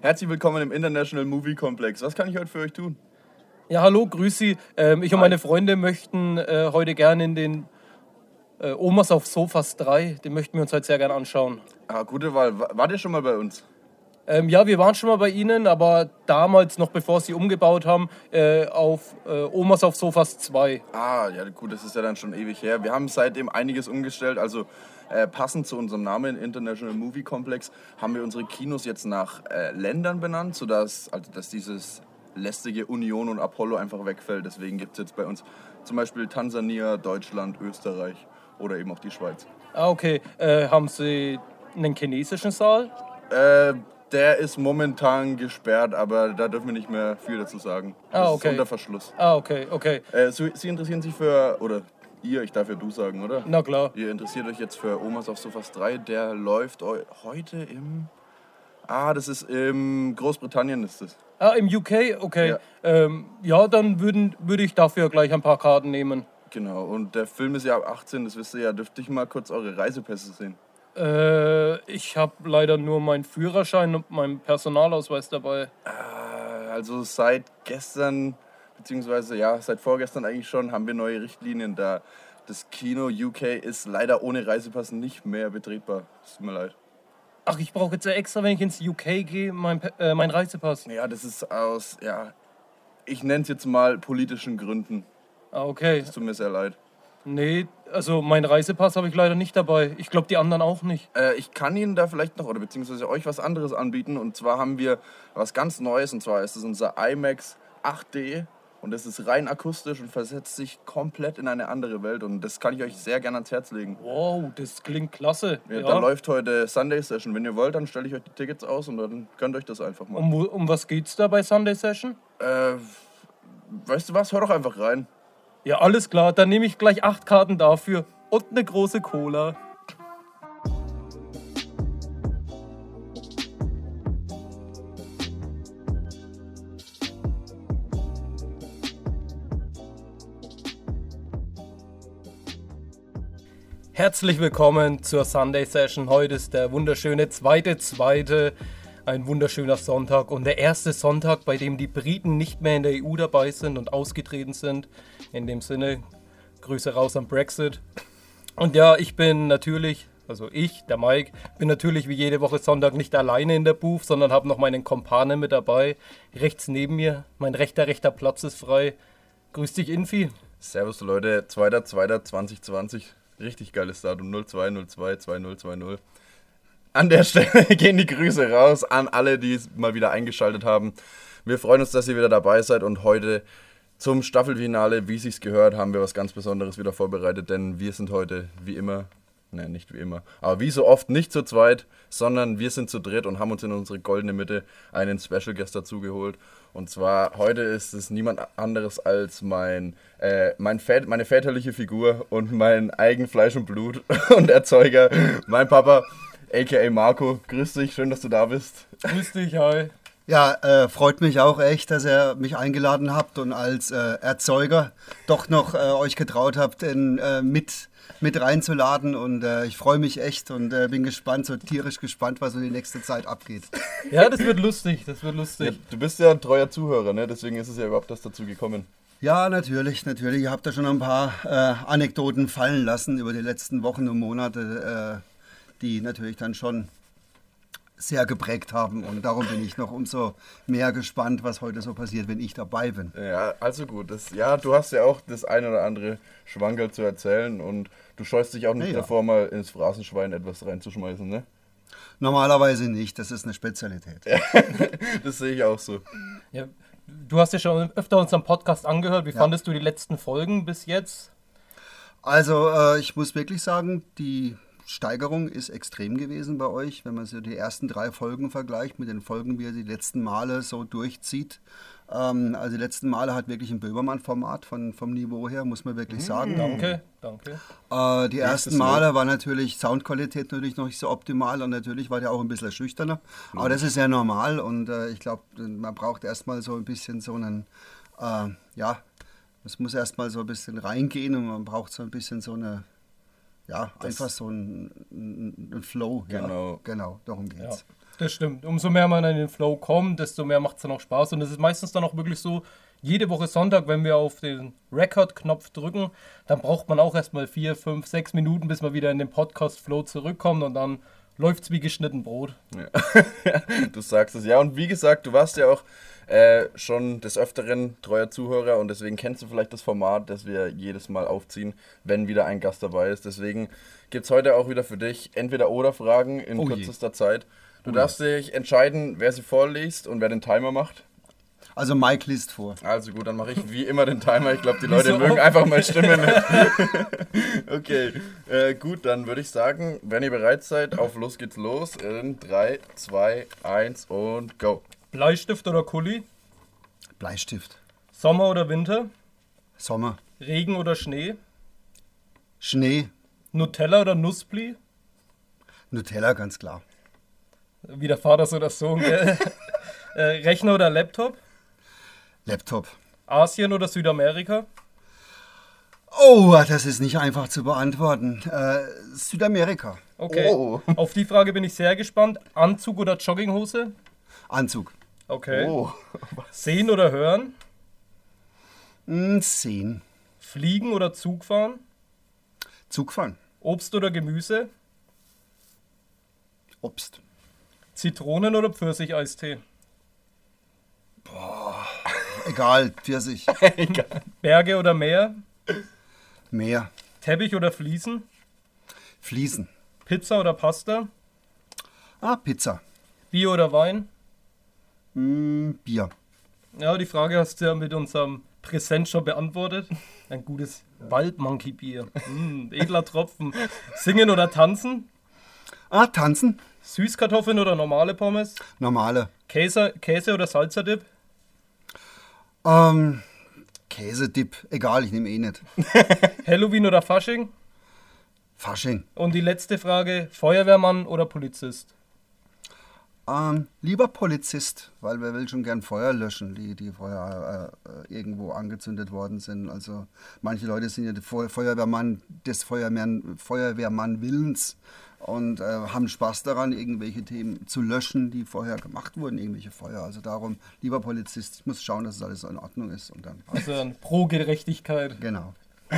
Herzlich willkommen im International Movie Complex. Was kann ich heute für euch tun? Ja, hallo, grüß Sie. Ähm, ich und meine Freunde möchten äh, heute gerne in den äh, Omas auf Sofas 3. Den möchten wir uns heute sehr gerne anschauen. Ah, gute Wahl. Wart ihr schon mal bei uns? Ähm, ja, wir waren schon mal bei Ihnen, aber damals, noch bevor Sie umgebaut haben, äh, auf äh, Omas auf Sofas 2. Ah, ja gut, das ist ja dann schon ewig her. Wir haben seitdem einiges umgestellt. Also äh, passend zu unserem Namen International Movie Complex haben wir unsere Kinos jetzt nach äh, Ländern benannt, sodass also, dass dieses lästige Union und Apollo einfach wegfällt. Deswegen gibt es jetzt bei uns zum Beispiel Tansania, Deutschland, Österreich oder eben auch die Schweiz. Ah, okay. Äh, haben Sie einen chinesischen Saal? Äh, der ist momentan gesperrt, aber da dürfen wir nicht mehr viel dazu sagen. Das ah, okay. ist unter Verschluss. Ah, okay, okay. Äh, Sie, Sie interessieren sich für, oder ihr, ich darf ja du sagen, oder? Na klar. Ihr interessiert euch jetzt für Omas auf Sofas 3. Der läuft heute im. Ah, das ist in Großbritannien ist das. Ah, im UK? Okay. Ja, ähm, ja dann würden, würde ich dafür gleich ein paar Karten nehmen. Genau, und der Film ist ja ab 18, das wisst ihr ja. Dürfte ich mal kurz eure Reisepässe sehen? Äh, ich habe leider nur meinen Führerschein und meinen Personalausweis dabei. Äh, also seit gestern, beziehungsweise ja, seit vorgestern eigentlich schon, haben wir neue Richtlinien da. Das Kino UK ist leider ohne Reisepass nicht mehr betretbar. Es tut mir leid. Ach, ich brauche jetzt ja extra, wenn ich ins UK gehe, meinen äh, mein Reisepass. Ja, das ist aus, ja, ich nenne es jetzt mal politischen Gründen. Ah, okay. Es tut mir sehr leid. Nee, also meinen Reisepass habe ich leider nicht dabei. Ich glaube, die anderen auch nicht. Äh, ich kann Ihnen da vielleicht noch oder beziehungsweise euch was anderes anbieten. Und zwar haben wir was ganz Neues. Und zwar ist es unser IMAX 8D. Und das ist rein akustisch und versetzt sich komplett in eine andere Welt. Und das kann ich euch sehr gerne ans Herz legen. Wow, das klingt klasse. Ja, ja. Da läuft heute Sunday Session. Wenn ihr wollt, dann stelle ich euch die Tickets aus und dann könnt euch das einfach mal. Um, um was geht's da bei Sunday Session? Äh, weißt du was? Hör doch einfach rein. Ja, alles klar, dann nehme ich gleich acht Karten dafür und eine große Cola. Herzlich willkommen zur Sunday Session. Heute ist der wunderschöne zweite, zweite ein wunderschöner Sonntag und der erste Sonntag, bei dem die Briten nicht mehr in der EU dabei sind und ausgetreten sind. In dem Sinne, Grüße raus am Brexit. Und ja, ich bin natürlich, also ich, der Mike, bin natürlich wie jede Woche Sonntag nicht alleine in der Booth, sondern habe noch meinen Kompane mit dabei. Rechts neben mir, mein rechter, rechter Platz ist frei. Grüß dich, Infi. Servus Leute, 2.2.2020. Richtig geiles Datum, 0202 2020. An der Stelle gehen die Grüße raus an alle, die es mal wieder eingeschaltet haben. Wir freuen uns, dass ihr wieder dabei seid und heute zum Staffelfinale, wie es sich gehört, haben wir was ganz Besonderes wieder vorbereitet, denn wir sind heute wie immer, ne, nicht wie immer, aber wie so oft nicht zu zweit, sondern wir sind zu dritt und haben uns in unsere goldene Mitte einen Special Guest dazugeholt. Und zwar heute ist es niemand anderes als mein, äh, mein Vät meine väterliche Figur und mein eigen Fleisch und Blut und Erzeuger, mein Papa aka Marco. Grüß dich, schön, dass du da bist. Grüß dich, hi. Ja, äh, freut mich auch echt, dass ihr mich eingeladen habt und als äh, Erzeuger doch noch äh, euch getraut habt, in, äh, mit, mit reinzuladen. Und äh, ich freue mich echt und äh, bin gespannt, so tierisch gespannt, was so die nächste Zeit abgeht. Ja, das wird lustig, das wird lustig. Ja, du bist ja ein treuer Zuhörer, ne? deswegen ist es ja überhaupt das dazu gekommen. Ja, natürlich, natürlich. Ihr habt da schon ein paar Anekdoten fallen lassen über die letzten Wochen und Monate die natürlich dann schon sehr geprägt haben. Und darum bin ich noch umso mehr gespannt, was heute so passiert, wenn ich dabei bin. Ja, also gut. Das, ja, du hast ja auch das ein oder andere Schwankerl zu erzählen und du scheust dich auch nicht ja, davor, mal ins Phrasenschwein etwas reinzuschmeißen, ne? Normalerweise nicht, das ist eine Spezialität. das sehe ich auch so. Ja, du hast ja schon öfter unseren Podcast angehört. Wie ja. fandest du die letzten Folgen bis jetzt? Also, äh, ich muss wirklich sagen, die Steigerung ist extrem gewesen bei euch, wenn man so die ersten drei Folgen vergleicht mit den Folgen, wie ihr die letzten Male so durchzieht. Ähm, also die letzten Male hat wirklich ein Böhmermann-Format von, vom Niveau her, muss man wirklich sagen. Danke, danke. Äh, die ersten Male war natürlich Soundqualität natürlich noch nicht so optimal und natürlich war der auch ein bisschen schüchterner. Aber das ist ja normal und äh, ich glaube, man braucht erstmal so ein bisschen so einen, äh, ja, es muss erstmal so ein bisschen reingehen und man braucht so ein bisschen so eine ja, das einfach so ein, ein, Flow. Genau. Ja, genau, darum geht's. Das stimmt. Umso mehr man in den Flow kommt, desto mehr macht es dann auch Spaß. Und es ist meistens dann auch wirklich so, jede Woche Sonntag, wenn wir auf den Record-Knopf drücken, dann braucht man auch erstmal vier, fünf, sechs Minuten, bis man wieder in den Podcast-Flow zurückkommt und dann läuft es wie geschnitten Brot. Ja. du sagst es. Ja, und wie gesagt, du warst ja auch äh, schon des Öfteren treuer Zuhörer und deswegen kennst du vielleicht das Format, das wir jedes Mal aufziehen, wenn wieder ein Gast dabei ist. Deswegen gibt es heute auch wieder für dich entweder oder Fragen in Oh je. kürzester Zeit. Du Oh darfst dich entscheiden, wer sie vorliest und wer den Timer macht. Also Mike liest vor. Also gut, dann mache ich wie immer den Timer. Ich glaube, die Leute so mögen einfach meine Stimme nicht. okay, äh, gut, dann würde ich sagen, wenn ihr bereit seid, auf los geht's los. In 3, 2, 1 und go. Bleistift oder Kuli? Bleistift. Sommer oder Winter? Sommer. Regen oder Schnee? Schnee. Nutella oder Nussbli? Nutella, ganz klar. Wie der Vater so das Sohn. gell? äh, Rechner oder Laptop? Laptop. Asien oder Südamerika? Oh, das ist nicht einfach zu beantworten. Äh, Südamerika. Okay. Oh. Auf die Frage bin ich sehr gespannt. Anzug oder Jogginghose? Anzug. Okay. Oh. Sehen oder hören? Hm, Sehen. Fliegen oder Zug fahren? Zugfahren. Obst oder Gemüse? Obst. Zitronen- oder Pfirsicheistee? Egal, Pfirsich. Berge oder Meer? Meer. Teppich oder Fliesen? Fliesen. Pizza oder Pasta? Ah, Pizza. Bier oder Wein? Hm, Bier. Ja, die Frage hast du ja mit unserem Präsent schon beantwortet. Ein gutes Waldmonkey-Bier. Mm, edler Tropfen. Singen oder tanzen? Ah, tanzen. Süßkartoffeln oder normale Pommes? Normale. Käse, Käse oder Salzerdip? Ähm, Käsedip. Egal, ich nehme eh nicht. Halloween oder Fasching? Fasching. Und die letzte Frage, Feuerwehrmann oder Polizist? Ähm, lieber Polizist, weil wir will schon gern Feuer löschen, die, die vorher äh, äh, irgendwo angezündet worden sind. Also manche Leute sind ja Feuerwehrmann des Feuerwehrmann, Feuerwehrmann Willens und äh, haben Spaß daran, irgendwelche Themen zu löschen, die vorher gemacht wurden, irgendwelche Feuer. Also darum, lieber Polizist, ich muss schauen, dass es alles in Ordnung ist und dann passt. Also ein Pro-Gerechtigkeit. Genau.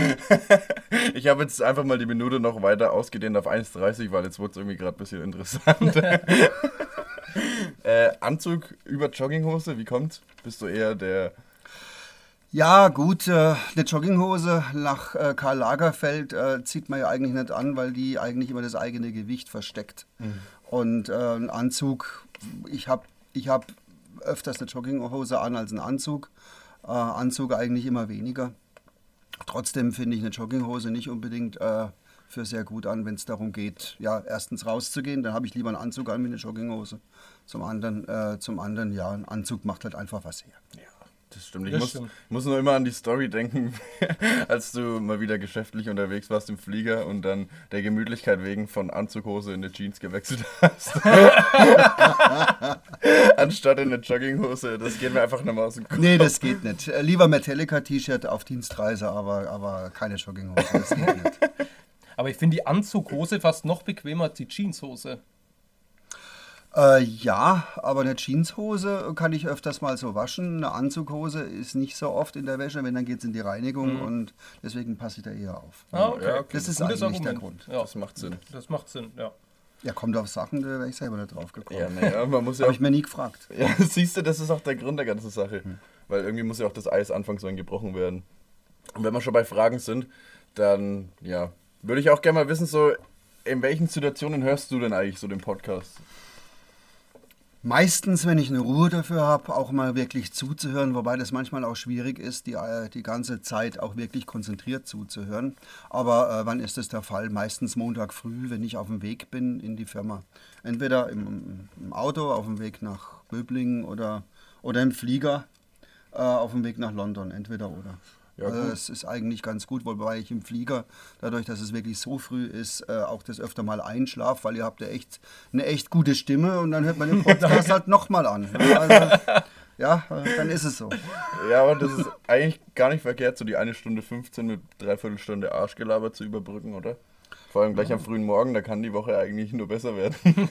Ich habe jetzt einfach mal die Minute noch weiter ausgedehnt auf 1,30, weil jetzt wurde es irgendwie gerade ein bisschen interessant. äh, Anzug über Jogginghose, wie kommt's? Bist du eher der. Ja, gut, äh, eine Jogginghose nach äh, Karl Lagerfeld äh, zieht man ja eigentlich nicht an, weil die eigentlich immer das eigene Gewicht versteckt. Und äh, ein Anzug, ich habe ich hab öfters eine Jogginghose an als einen Anzug. Äh, Anzug eigentlich immer weniger. Trotzdem finde ich eine Jogginghose nicht unbedingt äh, für sehr gut an, wenn es darum geht, ja, erstens rauszugehen, dann habe ich lieber einen Anzug an wie eine Jogginghose. Zum anderen, äh, zum anderen, ja, ein Anzug macht halt einfach was her. Ja, das stimmt. Ich Das muss, stimmt. muss nur immer an die Story denken, als du mal wieder geschäftlich unterwegs warst im Flieger und dann der Gemütlichkeit wegen von Anzughose in eine Jeans gewechselt hast. Anstatt in eine Jogginghose. Das geht mir einfach nicht mehr aus dem Kopf. Nee, das geht nicht. Äh, Lieber Metallica-T-Shirt auf Dienstreise, aber, aber keine Jogginghose. Das geht nicht. Aber ich finde die Anzughose fast noch bequemer als die Jeanshose. Äh, ja, aber eine Jeanshose kann ich öfters mal so waschen. Eine Anzughose ist nicht so oft in der Wäsche, wenn dann geht es in die Reinigung und deswegen passe ich da eher auf. Ah, okay. Ja, okay. Das ist Gutes eigentlich der Argument. Grund. Ja, Das macht Sinn. das macht Sinn, ja. Ja, kommt auf Sachen, da wäre ich selber nicht drauf gekommen. Ja, naja, man muss ja Habe auch ich mir nie gefragt. Ja, siehst du, das ist auch der Grund der ganzen Sache. Weil irgendwie muss ja auch das Eis anfangs so gebrochen werden. Und wenn wir schon bei Fragen sind, dann, ja, würde ich auch gerne mal wissen, so, in welchen Situationen hörst du denn eigentlich so den Podcast? Meistens, wenn ich eine Ruhe dafür habe, auch mal wirklich zuzuhören, wobei das manchmal auch schwierig ist, die, äh, die ganze Zeit auch wirklich konzentriert zuzuhören. Aber äh, wann ist das der Fall? Meistens Montag früh, wenn ich auf dem Weg bin in die Firma. Entweder im, im Auto auf dem Weg nach Böblingen oder, oder im Flieger äh, auf dem Weg nach London. Entweder oder. Ja, gut. es ist eigentlich ganz gut, wobei ich im Flieger, dadurch, dass es wirklich so früh ist, äh, auch das öfter mal einschlaf, weil ihr habt ja echt eine echt gute Stimme und dann hört man den Podcast halt nochmal an. Also, ja, äh, dann ist es so. Ja, aber das ist eigentlich gar nicht verkehrt, so die eine Stunde 15 mit dreiviertel Stunde Arschgelaber zu überbrücken, oder? Vor allem gleich am frühen Morgen, da kann die Woche eigentlich nur besser werden.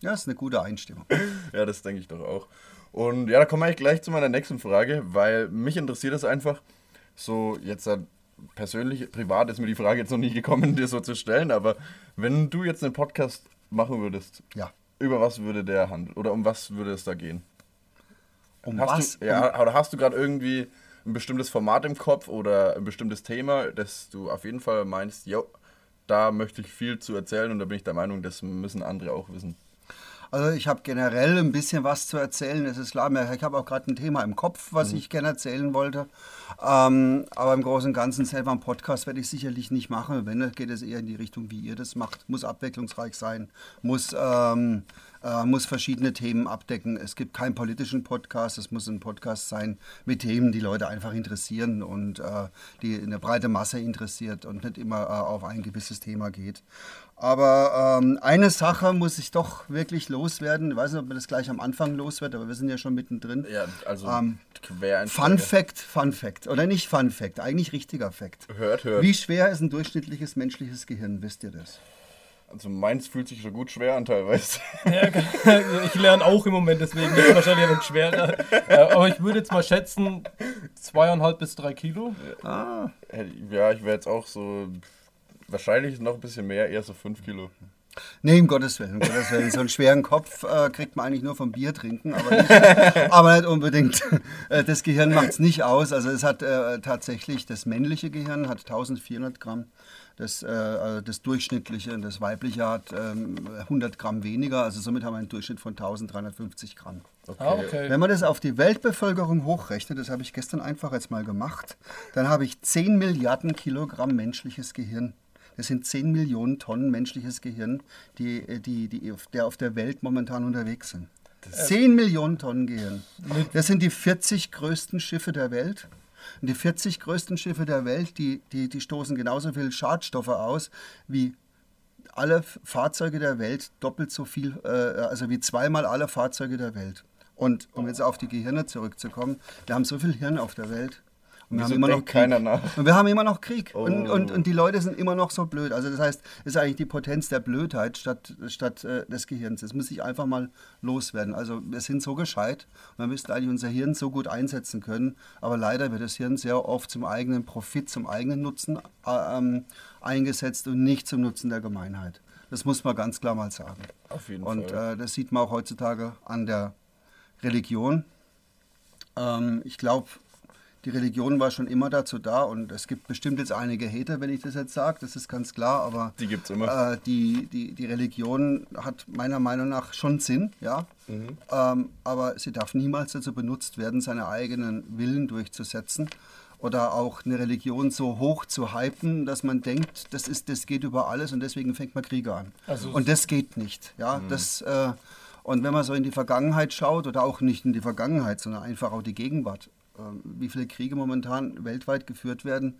Ja, ist eine gute Einstimmung. ja, das denke ich doch auch. Und ja, da komme ich gleich zu meiner nächsten Frage, weil mich interessiert es einfach, so jetzt persönlich, privat ist mir die Frage jetzt noch nie gekommen, dir so zu stellen, aber wenn du jetzt einen Podcast machen würdest, Ja. über was würde der handeln oder um was würde es da gehen? Um hast was? Du, ja, oder hast du gerade irgendwie ein bestimmtes Format im Kopf oder ein bestimmtes Thema, das du auf jeden Fall meinst, jo, da möchte ich viel zu erzählen und da bin ich der Meinung, das müssen andere auch wissen. Also ich habe generell ein bisschen was zu erzählen, das ist klar. Ich habe auch gerade ein Thema im Kopf, was ich gerne erzählen wollte. Ähm, aber im Großen und Ganzen selber einen Podcast werde ich sicherlich nicht machen. Wenn, geht es eher in die Richtung, wie ihr das macht. Muss abwechslungsreich sein, muss, ähm, äh, muss verschiedene Themen abdecken. Es gibt keinen politischen Podcast, es muss ein Podcast sein mit Themen, die Leute einfach interessieren und äh, die eine breite Masse interessiert und nicht immer äh, auf ein gewisses Thema geht. Aber ähm, eine Sache muss ich doch wirklich loswerden. Ich weiß nicht, ob man das gleich am Anfang loswerden, aber wir sind ja schon mittendrin. Ja, also Ähm, quer Fun Fact, Fun Fact. Oder nicht Fun Fact, eigentlich richtiger Fact. Hört, hört. Wie schwer ist ein durchschnittliches menschliches Gehirn, wisst ihr das? Also meins fühlt sich schon gut schwer an teilweise. Ja, ich lerne auch im Moment, deswegen ist es wahrscheinlich ein wenig schwerer. Aber ich würde jetzt mal schätzen, zweieinhalb bis drei Kilo. Ah, Ja, ich wäre jetzt auch so, wahrscheinlich noch ein bisschen mehr, eher so 5 Kilo. nee, um Gottes Willen, um Gottes Willen. So einen schweren Kopf äh, kriegt man eigentlich nur vom Bier trinken, aber nicht, aber nicht unbedingt. Äh, Das Gehirn macht es nicht aus. Also es hat äh, tatsächlich, das männliche Gehirn hat 1400 Gramm. Das, äh, also das durchschnittliche, das weibliche hat ähm, 100 Gramm weniger. Also somit haben wir einen Durchschnitt von 1350 Gramm. Ah, okay. Wenn man das auf die Weltbevölkerung hochrechnet, das habe ich gestern einfach jetzt mal gemacht, dann habe ich 10 Milliarden Kilogramm menschliches Gehirn. Das sind 10 Millionen Tonnen menschliches Gehirn, die, die, die auf, der auf der Welt momentan unterwegs sind. 10 Millionen Tonnen Gehirn. Das sind die 40 größten Schiffe der Welt. Und die 40 größten Schiffe der Welt, die, die, die stoßen genauso viel Schadstoffe aus wie alle Fahrzeuge der Welt doppelt so viel, äh, also wie zweimal alle Fahrzeuge der Welt. Und um jetzt auf die Gehirne zurückzukommen, wir haben so viel Hirn auf der Welt. Und wir Wieso haben immer noch keiner Krieg. nach? Und wir haben immer noch Krieg. Und, Oh. und, und die Leute sind immer noch so blöd. Also das heißt, es ist eigentlich die Potenz der Blödheit statt, statt äh, des Gehirns. Das muss sich einfach mal loswerden. Also wir sind so gescheit. Wir müssten eigentlich unser Hirn so gut einsetzen können. Aber leider wird das Hirn sehr oft zum eigenen Profit, zum eigenen Nutzen äh, ähm, eingesetzt und nicht zum Nutzen der Gemeinheit. Das muss man ganz klar mal sagen. Auf jeden Und Fall. äh, das sieht man auch heutzutage an der Religion. Ähm, ich glaube, die Religion war schon immer dazu da und es gibt bestimmt jetzt einige Hater, wenn ich das jetzt sage, das ist ganz klar, aber Die gibt's immer. Äh, die, die, die Religion hat meiner Meinung nach schon Sinn, ja, ähm, aber sie darf niemals dazu benutzt werden, seine eigenen Willen durchzusetzen oder auch eine Religion so hoch zu hypen, dass man denkt, das, ist, das geht über alles und deswegen fängt man Kriege an. Also- und das geht nicht. Ja? Das, äh, und wenn man so in die Vergangenheit schaut, oder auch nicht in die Vergangenheit, sondern einfach auch die Gegenwart, wie viele Kriege momentan weltweit geführt werden,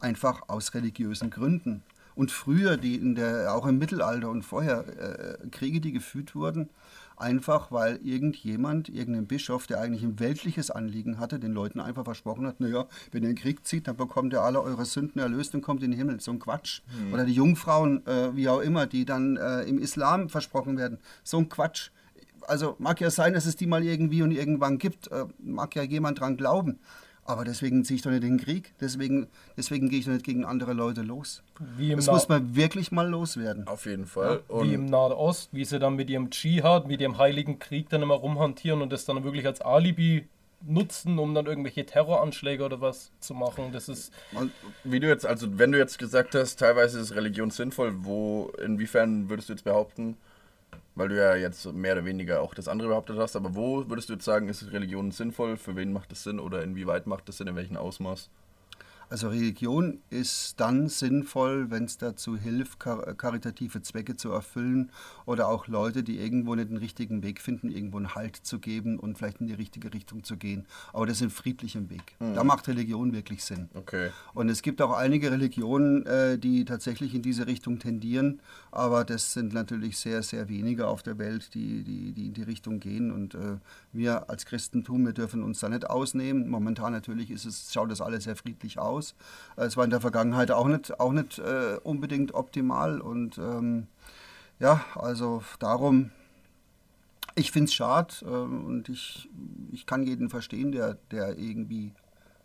einfach aus religiösen Gründen. Und früher, die in der, auch im Mittelalter und vorher, äh, Kriege, die geführt wurden, einfach weil irgendjemand, irgendein Bischof, der eigentlich ein weltliches Anliegen hatte, den Leuten einfach versprochen hat, naja, wenn ihr einen Krieg zieht, dann bekommt ihr alle eure Sünden erlöst und kommt in den Himmel. So ein Quatsch. Oder die Jungfrauen, äh, wie auch immer, die dann äh, im Islam versprochen werden. So ein Quatsch. Also mag ja sein, dass es die mal irgendwie und irgendwann gibt. Äh, mag ja jemand dran glauben. Aber deswegen ziehe ich doch nicht in den Krieg. Deswegen, deswegen gehe ich doch nicht gegen andere Leute los. Das Na muss man wirklich mal loswerden. Auf jeden Fall. wie im Nahen Ost, wie sie dann mit ihrem Dschihad, mit ihrem Heiligen Krieg dann immer rumhantieren und das dann wirklich als Alibi nutzen, um dann irgendwelche Terroranschläge oder was zu machen. Das ist Und wie du jetzt, also wenn du jetzt gesagt hast, teilweise ist Religion sinnvoll, wo, inwiefern würdest du jetzt behaupten, weil du ja jetzt mehr oder weniger auch das andere behauptet hast, aber wo würdest du jetzt sagen, ist Religion sinnvoll, für wen macht es Sinn? Oder inwieweit macht es Sinn, in welchem Ausmaß? Also Religion ist dann sinnvoll, wenn es dazu hilft, kar karitative Zwecke zu erfüllen oder auch Leute, die irgendwo nicht den richtigen Weg finden, irgendwo einen Halt zu geben und vielleicht in die richtige Richtung zu gehen. Aber das in friedlichem Weg. Da macht Religion wirklich Sinn. Okay. Und es gibt auch einige Religionen, äh, die tatsächlich in diese Richtung tendieren, aber das sind natürlich sehr, sehr wenige auf der Welt, die, die, die in die Richtung gehen. Und äh, wir als Christentum, wir dürfen uns da nicht ausnehmen. Momentan natürlich ist es, schaut das alles sehr friedlich aus. Es war in der Vergangenheit auch nicht, auch nicht äh, unbedingt optimal. Und ähm, ja, also darum ich finde es schade äh, und ich, ich kann jeden verstehen, der, der irgendwie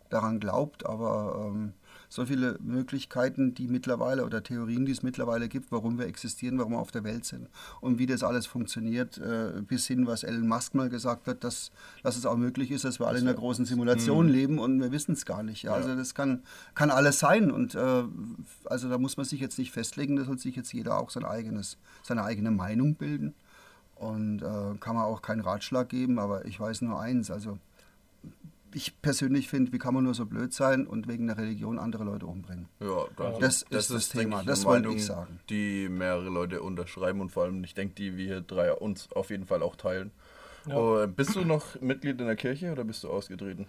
daran glaubt, aber ähm, so viele Möglichkeiten, die mittlerweile oder Theorien, die es mittlerweile gibt, warum wir existieren, warum wir auf der Welt sind und wie das alles funktioniert, äh, bis hin, was Elon Musk mal gesagt hat, dass, dass es auch möglich ist, dass wir alle in einer großen Simulation mhm. leben und wir wissen es gar nicht. Ja? Ja. Also das kann, kann alles sein und äh, also da muss man sich jetzt nicht festlegen, da soll sich jetzt jeder auch sein eigenes, seine eigene Meinung bilden und äh, kann man auch keinen Ratschlag geben, aber ich weiß nur eins, also ich persönlich finde, wie kann man nur so blöd sein und wegen der Religion andere Leute umbringen? Ja, das, das ist das, das Thema, ich, das wollte ich sagen. Die mehrere Leute unterschreiben und vor allem, ich denke, die wir drei uns auf jeden Fall auch teilen. Ja. Oh, bist du noch Mitglied in der Kirche oder bist du ausgetreten?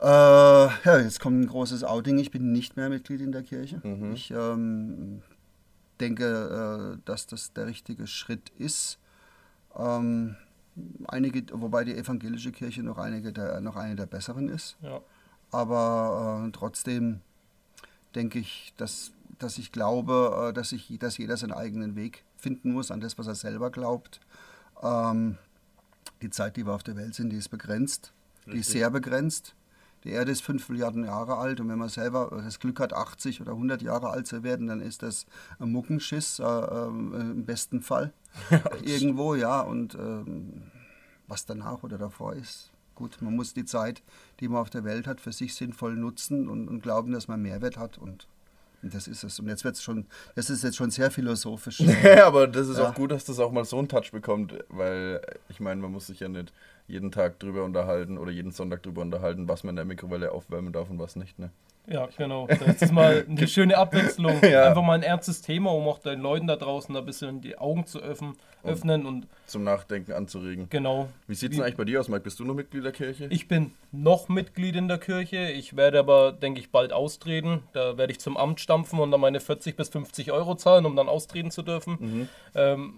Äh, ja, jetzt kommt ein großes Outing. Ich bin nicht mehr Mitglied in der Kirche. Mhm. Ich ähm, denke, äh, dass das der richtige Schritt ist. Ähm, einige, wobei die evangelische Kirche noch, einige der, noch eine der besseren ist. Ja. Aber äh, trotzdem denke ich, dass, dass ich glaube, äh, dass, ich, dass jeder seinen eigenen Weg finden muss an das, was er selber glaubt. Ähm, die Zeit, die wir auf der Welt sind, die ist begrenzt. Richtig. Die ist sehr begrenzt. Die Erde ist 5 Milliarden Jahre alt und wenn man selber das Glück hat, 80 oder 100 Jahre alt zu werden, dann ist das ein Muckenschiss äh, äh, im besten Fall. Irgendwo, ja. Und ähm, was danach oder davor ist, gut, man muss die Zeit, die man auf der Welt hat, für sich sinnvoll nutzen und, und glauben, dass man Mehrwert hat und das ist es. Und jetzt wird es schon, das ist jetzt schon sehr philosophisch. Aber das ist ja. auch gut, dass das auch mal so einen Touch bekommt, weil ich meine, man muss sich ja nicht jeden Tag drüber unterhalten oder jeden Sonntag drüber unterhalten, was man in der Mikrowelle aufwärmen darf und was nicht. Ne? Ja, genau. Das ist mal eine schöne Abwechslung. ja. Einfach mal ein ernstes Thema, um auch den Leuten da draußen ein bisschen die Augen zu öffnen, öffnen und zum Nachdenken anzuregen. Genau. Wie sieht es denn eigentlich bei dir aus, Mike? Bist du noch Mitglied der Kirche? Ich bin noch Mitglied in der Kirche. Ich werde aber, denke ich, bald austreten. Da werde ich zum Amt stampfen und dann meine 40 bis 50 Euro zahlen, um dann austreten zu dürfen. Mhm. Ähm,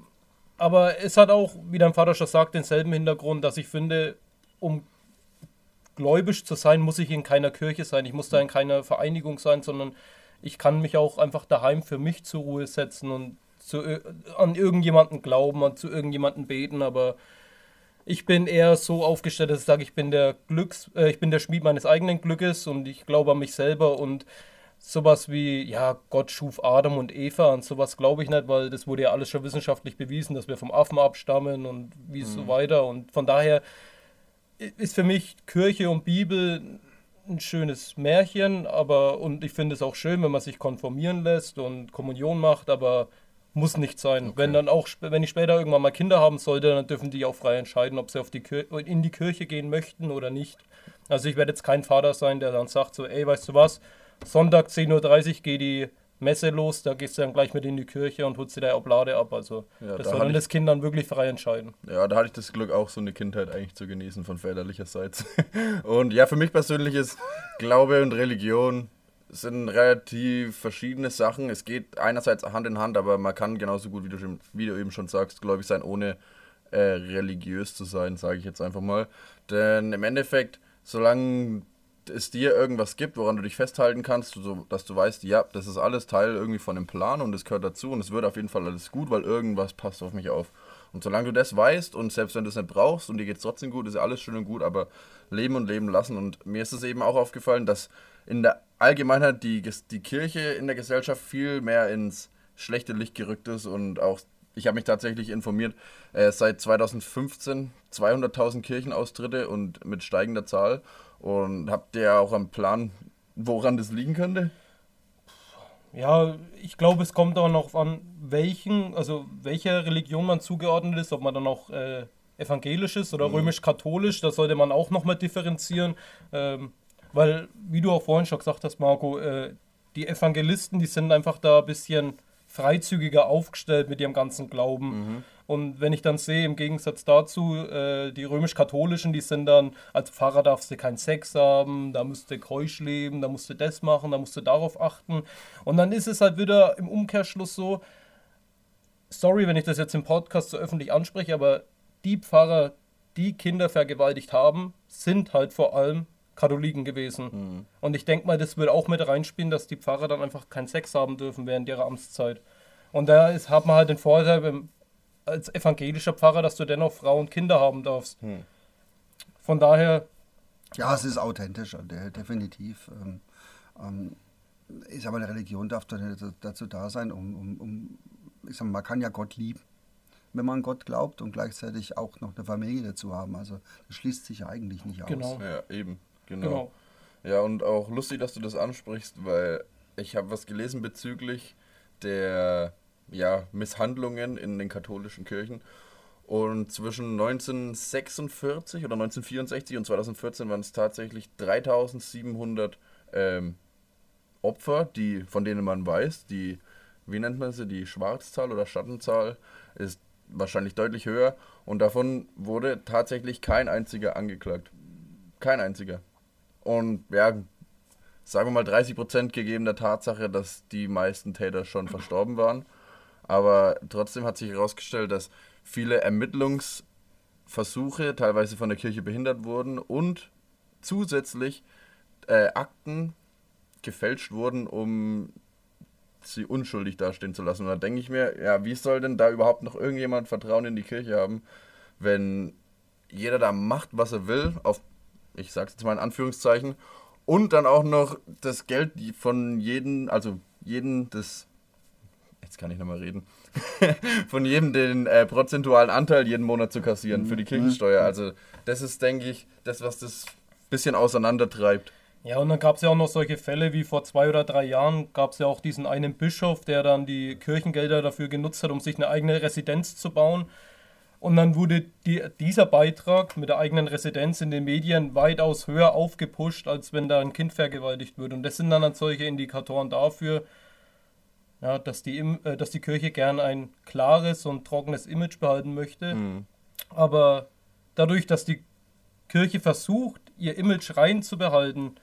aber es hat auch, wie dein Vater schon sagt, denselben Hintergrund, dass ich finde, um gläubisch zu sein, muss ich in keiner Kirche sein, ich muss da in keiner Vereinigung sein, sondern ich kann mich auch einfach daheim für mich zur Ruhe setzen und zu, an irgendjemanden glauben, und zu irgendjemanden beten, aber ich bin eher so aufgestellt, dass ich sage, ich bin der Glücks, äh, ich bin der Schmied meines eigenen Glückes und ich glaube an mich selber und sowas wie, ja, Gott schuf Adam und Eva und sowas glaube ich nicht, weil das wurde ja alles schon wissenschaftlich bewiesen, dass wir vom Affen abstammen und wie mhm. so weiter. Und von daher ist für mich Kirche und Bibel ein schönes Märchen, aber und ich finde es auch schön, wenn man sich konformieren lässt und Kommunion macht, aber muss nicht sein. Okay. Wenn dann auch, wenn ich später irgendwann mal Kinder haben sollte, dann dürfen die auch frei entscheiden, ob sie auf die in die Kirche gehen möchten oder nicht. Also ich werde jetzt kein Vater sein, der dann sagt so, ey, weißt du was, Sonntag 10.30 Uhr geht die Messe los, da gehst du dann gleich mit in die Kirche und holst dir da Oblade ab. Also ja, das da soll dann das Kind dann wirklich frei entscheiden. Ja, da hatte ich das Glück, auch so eine Kindheit eigentlich zu genießen von väterlicherseits. und ja, für mich persönlich ist Glaube und Religion sind relativ verschiedene Sachen. Es geht einerseits Hand in Hand, aber man kann genauso gut, wie du, schon, wie du eben schon sagst, gläubig sein, ohne äh, religiös zu sein, sage ich jetzt einfach mal. Denn im Endeffekt, solange es dir irgendwas gibt, woran du dich festhalten kannst, so, dass du weißt, ja, das ist alles Teil irgendwie von dem Plan und es gehört dazu und es wird auf jeden Fall alles gut, weil irgendwas passt auf mich auf. Und solange du das weißt und selbst wenn du es nicht brauchst und dir geht es trotzdem gut, ist ja alles schön und gut, aber leben und leben lassen. Und mir ist es eben auch aufgefallen, dass in der Allgemeinheit die, die Kirche in der Gesellschaft viel mehr ins schlechte Licht gerückt ist und auch ich habe mich tatsächlich informiert, äh, seit 2015 200.000 Kirchenaustritte und mit steigender Zahl. Und habt ihr auch einen Plan, woran das liegen könnte? Ja, ich glaube, es kommt auch noch an, welchen, also welcher Religion man zugeordnet ist, ob man dann auch äh, evangelisch ist oder mhm. römisch-katholisch, da sollte man auch nochmal differenzieren. Ähm, weil, wie du auch vorhin schon gesagt hast, Marco, äh, die Evangelisten, die sind einfach da ein bisschen freizügiger aufgestellt mit ihrem ganzen Glauben. Mhm. Und wenn ich dann sehe, im Gegensatz dazu, äh, die römisch-katholischen, die sind dann, als Pfarrer darfst du keinen Sex haben, da musst du keusch leben, da musst du das machen, da musst du darauf achten. Und dann ist es halt wieder im Umkehrschluss so, sorry, wenn ich das jetzt im Podcast so öffentlich anspreche, aber die Pfarrer, die Kinder vergewaltigt haben, sind halt vor allem Katholiken gewesen. Mhm. Und ich denke mal, das will auch mit reinspielen, dass die Pfarrer dann einfach keinen Sex haben dürfen während ihrer Amtszeit. Und da ist, hat man halt den Vorteil, als evangelischer Pfarrer, dass du dennoch Frau und Kinder haben darfst. Von daher, Ja, es ist authentischer, de- definitiv. Ähm, ähm, ich sag mal, eine Religion darf doch nicht dazu da sein, um, um, um ich sag mal, man kann ja Gott lieben, wenn man an Gott glaubt und gleichzeitig auch noch eine Familie dazu haben. Also das schließt sich ja eigentlich nicht aus. genau. Ja, eben. Genau. genau. Ja, und auch lustig, dass du das ansprichst, weil ich habe was gelesen bezüglich der ja, Misshandlungen in den katholischen Kirchen. Und zwischen 1946 oder 1964 und 2014 waren es tatsächlich 3700 ähm, Opfer, die, von denen man weiß, die, wie nennt man sie, die Schwarzzahl oder Schattenzahl ist wahrscheinlich deutlich höher. Und davon wurde tatsächlich kein einziger angeklagt. Kein einziger. Und ja, sagen wir mal 30% gegeben der Tatsache, dass die meisten Täter schon verstorben waren. Aber trotzdem hat sich herausgestellt, dass viele Ermittlungsversuche teilweise von der Kirche behindert wurden und zusätzlich äh, Akten gefälscht wurden, um sie unschuldig dastehen zu lassen. Und da denke ich mir, ja, wie soll denn da überhaupt noch irgendjemand Vertrauen in die Kirche haben, wenn jeder da macht, was er will, auf, ich sag's jetzt mal in Anführungszeichen, und dann auch noch das Geld von jedem, also jeden das, jetzt kann ich nochmal reden, von jedem den äh, prozentualen Anteil jeden Monat zu kassieren für die Kirchensteuer. Also das ist, denke ich, das, was das bisschen auseinandertreibt. Ja, und dann gab es ja auch noch solche Fälle wie vor zwei oder drei Jahren gab es ja auch diesen einen Bischof, der dann die Kirchengelder dafür genutzt hat, um sich eine eigene Residenz zu bauen. Und dann wurde die, dieser Beitrag mit der eigenen Residenz in den Medien weitaus höher aufgepusht, als wenn da ein Kind vergewaltigt wird. Und das sind dann, dann solche Indikatoren dafür, ja, dass, die, äh, dass die Kirche gern ein klares und trockenes Image behalten möchte. Aber dadurch, dass die Kirche versucht, ihr Image rein zu behalten,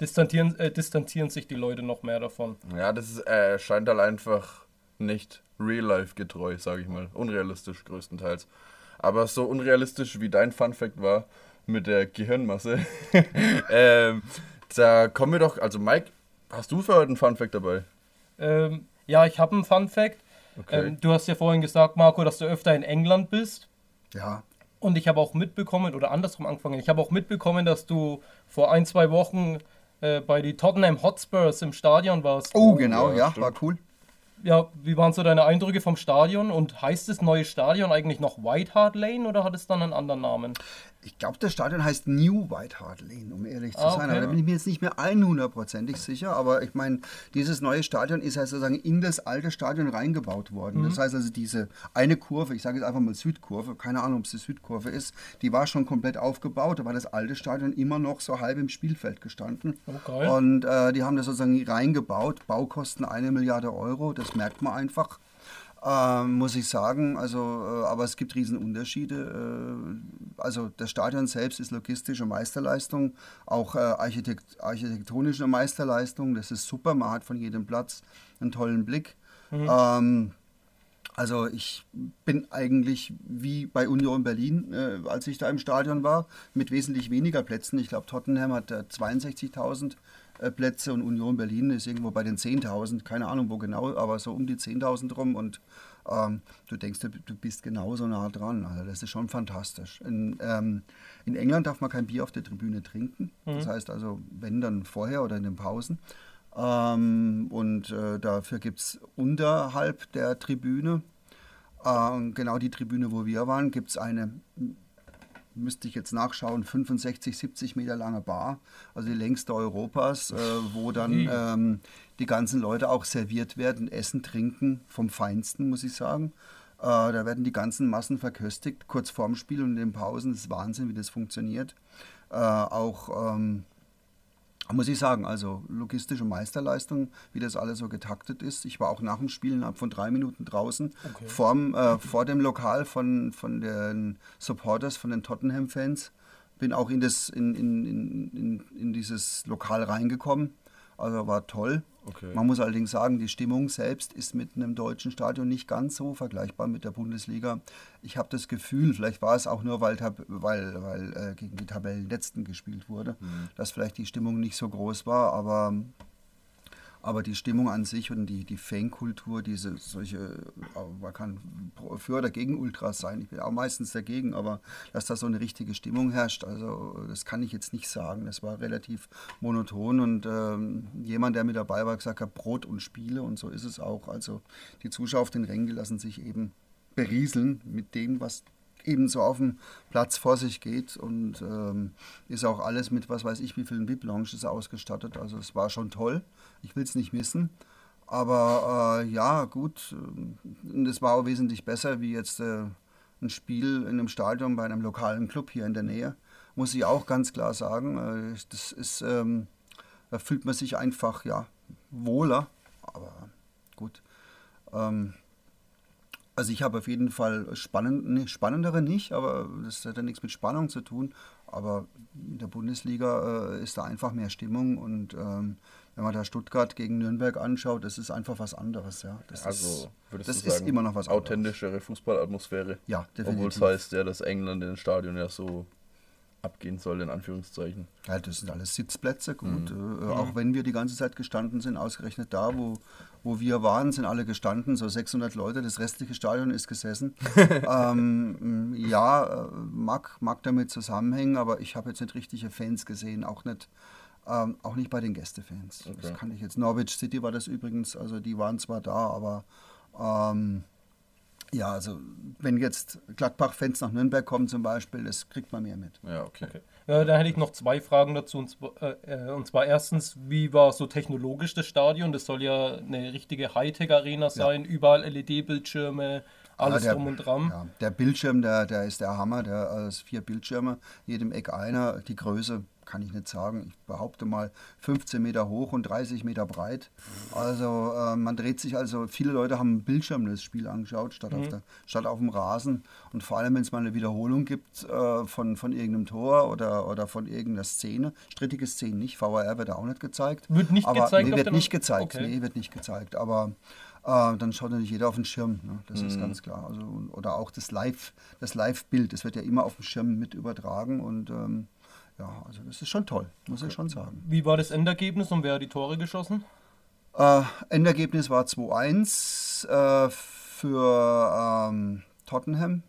distanzieren, äh, distanzieren sich die Leute noch mehr davon. Ja, das ist, äh, scheint halt einfach nicht real-life getreu, sage ich mal. Unrealistisch größtenteils. Aber so unrealistisch wie dein Fun-Fact war mit der Gehirnmasse, ähm, da kommen wir doch, also Mike, hast du für heute einen Fun-Fact dabei? Ähm, ja, ich habe einen Fun Fact. Okay. Ähm, du hast ja vorhin gesagt, Marco, dass du öfter in England bist. Ja, Und ich habe auch mitbekommen, oder andersrum angefangen, ich habe auch mitbekommen, dass du vor ein, zwei Wochen äh, bei die Tottenham Hotspurs im Stadion warst. Oh, genau, ja, ja, stimmt. war cool. Ja, wie waren so deine Eindrücke vom Stadion? Und heißt das neue Stadion eigentlich noch White Hart Lane oder hat es dann einen anderen Namen? Ich glaube, das Stadion heißt New White Hart Lane, um ehrlich zu Ah, sein. okay. Aber da bin ich mir jetzt nicht mehr 100%ig sicher. Aber ich meine, dieses neue Stadion ist ja sozusagen in das alte Stadion reingebaut worden. Mhm. Das heißt also, diese eine Kurve, ich sage jetzt einfach mal Südkurve, keine Ahnung, ob es die Südkurve ist, die war schon komplett aufgebaut. Da war das alte Stadion immer noch so halb im Spielfeld gestanden. Oh, geil. Und äh, die haben das sozusagen reingebaut. Baukosten eine Milliarde Euro, das merkt man einfach. Ähm, muss ich sagen, also, äh, aber es gibt Riesenunterschiede. Äh, also das Stadion selbst ist logistische Meisterleistung, auch äh, Architekt, architektonische Meisterleistung. Das ist super, man hat von jedem Platz einen tollen Blick. Ähm, also ich bin eigentlich wie bei Union Berlin, äh, als ich da im Stadion war, mit wesentlich weniger Plätzen. Ich glaube, Tottenham hat äh, 62.000 äh, Plätze und Union Berlin ist irgendwo bei den 10.000. Keine Ahnung wo genau, aber so um die 10.000 rum. Und ähm, du denkst, du, du bist genauso nah dran. Also das ist schon fantastisch. In, ähm, in England darf man kein Bier auf der Tribüne trinken. Das heißt also, wenn dann vorher oder in den Pausen. Ähm, und äh, dafür gibt es unterhalb der Tribüne, äh, genau die Tribüne, wo wir waren, gibt es eine, müsste ich jetzt nachschauen, 65, 70 Meter lange Bar, also die längste Europas, äh, wo dann ähm, die ganzen Leute auch serviert werden, essen, trinken, vom Feinsten, muss ich sagen. Äh, da werden die ganzen Massen verköstigt, kurz vorm Spiel und in den Pausen. Das ist Wahnsinn, wie das funktioniert. Äh, auch ähm, muss ich sagen, also logistische Meisterleistung, wie das alles so getaktet ist. Ich war auch nach dem Spiel innerhalb von drei Minuten draußen, Okay. vorm, äh, vor dem Lokal von, von den Supporters, von den Tottenham-Fans. Bin auch in, das, in, in, in, in, in dieses Lokal reingekommen. Also war toll. Okay. Man muss allerdings sagen, die Stimmung selbst ist mit einem deutschen Stadion nicht ganz so vergleichbar mit der Bundesliga. Ich habe das Gefühl, vielleicht war es auch nur, weil, weil, weil äh, gegen die Tabellenletzten gespielt wurde, dass vielleicht die Stimmung nicht so groß war, aber Aber die Stimmung an sich und die, die Fankultur, diese solche, äh, man kann für oder gegen Ultras sein. Ich bin auch meistens dagegen, aber dass da so eine richtige Stimmung herrscht, also das kann ich jetzt nicht sagen. Das war relativ monoton und ähm, jemand, der mit dabei war, gesagt hat, Brot und Spiele und so ist es auch. Also die Zuschauer auf den Rängen lassen sich eben berieseln mit dem, was eben so auf dem Platz vor sich geht und ähm, ist auch alles mit was weiß ich wie vielen VIP-Lounges ausgestattet. Also es war schon toll. Ich will es nicht missen. Aber äh, ja, gut, und es war auch wesentlich besser wie jetzt äh, ein Spiel in einem Stadion bei einem lokalen Club hier in der Nähe. Muss ich auch ganz klar sagen. Äh, das ist, ähm, da fühlt man sich einfach ja wohler. Aber gut. Ähm, also ich habe auf jeden Fall spannend, nee, spannendere nicht, aber das hat ja nichts mit Spannung zu tun. Aber in der Bundesliga äh, ist da einfach mehr Stimmung und ähm, wenn man da Stuttgart gegen Nürnberg anschaut, das ist einfach was anderes. Ja. Das Also ist, würdest das du sagen, ist immer noch was anderes. authentischere Fußballatmosphäre. Ja, Obwohl es definitiv. heißt ja, dass England in den Stadion ja so abgehen soll, in Anführungszeichen. Ja, das sind alles Sitzplätze, gut. Mhm. Äh, auch wenn wir die ganze Zeit gestanden sind, ausgerechnet da, wo, wo wir waren, sind alle gestanden, so 600 Leute, das restliche Stadion ist gesessen. ähm, ja, äh, mag, mag damit zusammenhängen, aber ich habe jetzt nicht richtige Fans gesehen, auch nicht, ähm, auch nicht bei den Gästefans. Das Okay. kann ich jetzt. Norwich City war das übrigens, also die waren zwar da, aber ähm, ja, also wenn jetzt Gladbach-Fans nach Nürnberg kommen zum Beispiel, das kriegt man mehr mit. Ja, okay. Ja, da hätte ich noch zwei Fragen dazu. Und zwar, äh, und zwar erstens, wie war so technologisch das Stadion? Das soll ja eine richtige Hightech-Arena sein, überall LED-Bildschirme, alles Ah, der, drum und dran. Ja, der Bildschirm, der, der ist der Hammer. Der äh, ist vier Bildschirme, jedem Eck einer. Die Größe kann ich nicht sagen. Ich behaupte mal 15 Meter hoch und 30 Meter breit. Also äh, man dreht sich also, viele Leute haben einen Bildschirm das Spiel angeschaut, statt, auf, der, statt auf dem Rasen. Und vor allem, wenn es mal eine Wiederholung gibt äh, von, von irgendeinem Tor oder, oder von irgendeiner Szene, strittige Szenen nicht, VAR wird da auch nicht gezeigt. Wird nicht aber, gezeigt Nee, wird nicht gezeigt. Okay. Nee, wird nicht gezeigt. Aber äh, dann schaut natürlich jeder auf den Schirm. Ne? Das Mhm. ist ganz klar. Also, oder auch das Live, das Live-Bild, das wird ja immer auf dem Schirm mit übertragen und ähm, ja, also das ist schon toll, muss ich schon sagen. Wie war das Endergebnis und wer hat die Tore geschossen? Äh, Endergebnis war 2-1 äh, für ähm, Tottenham.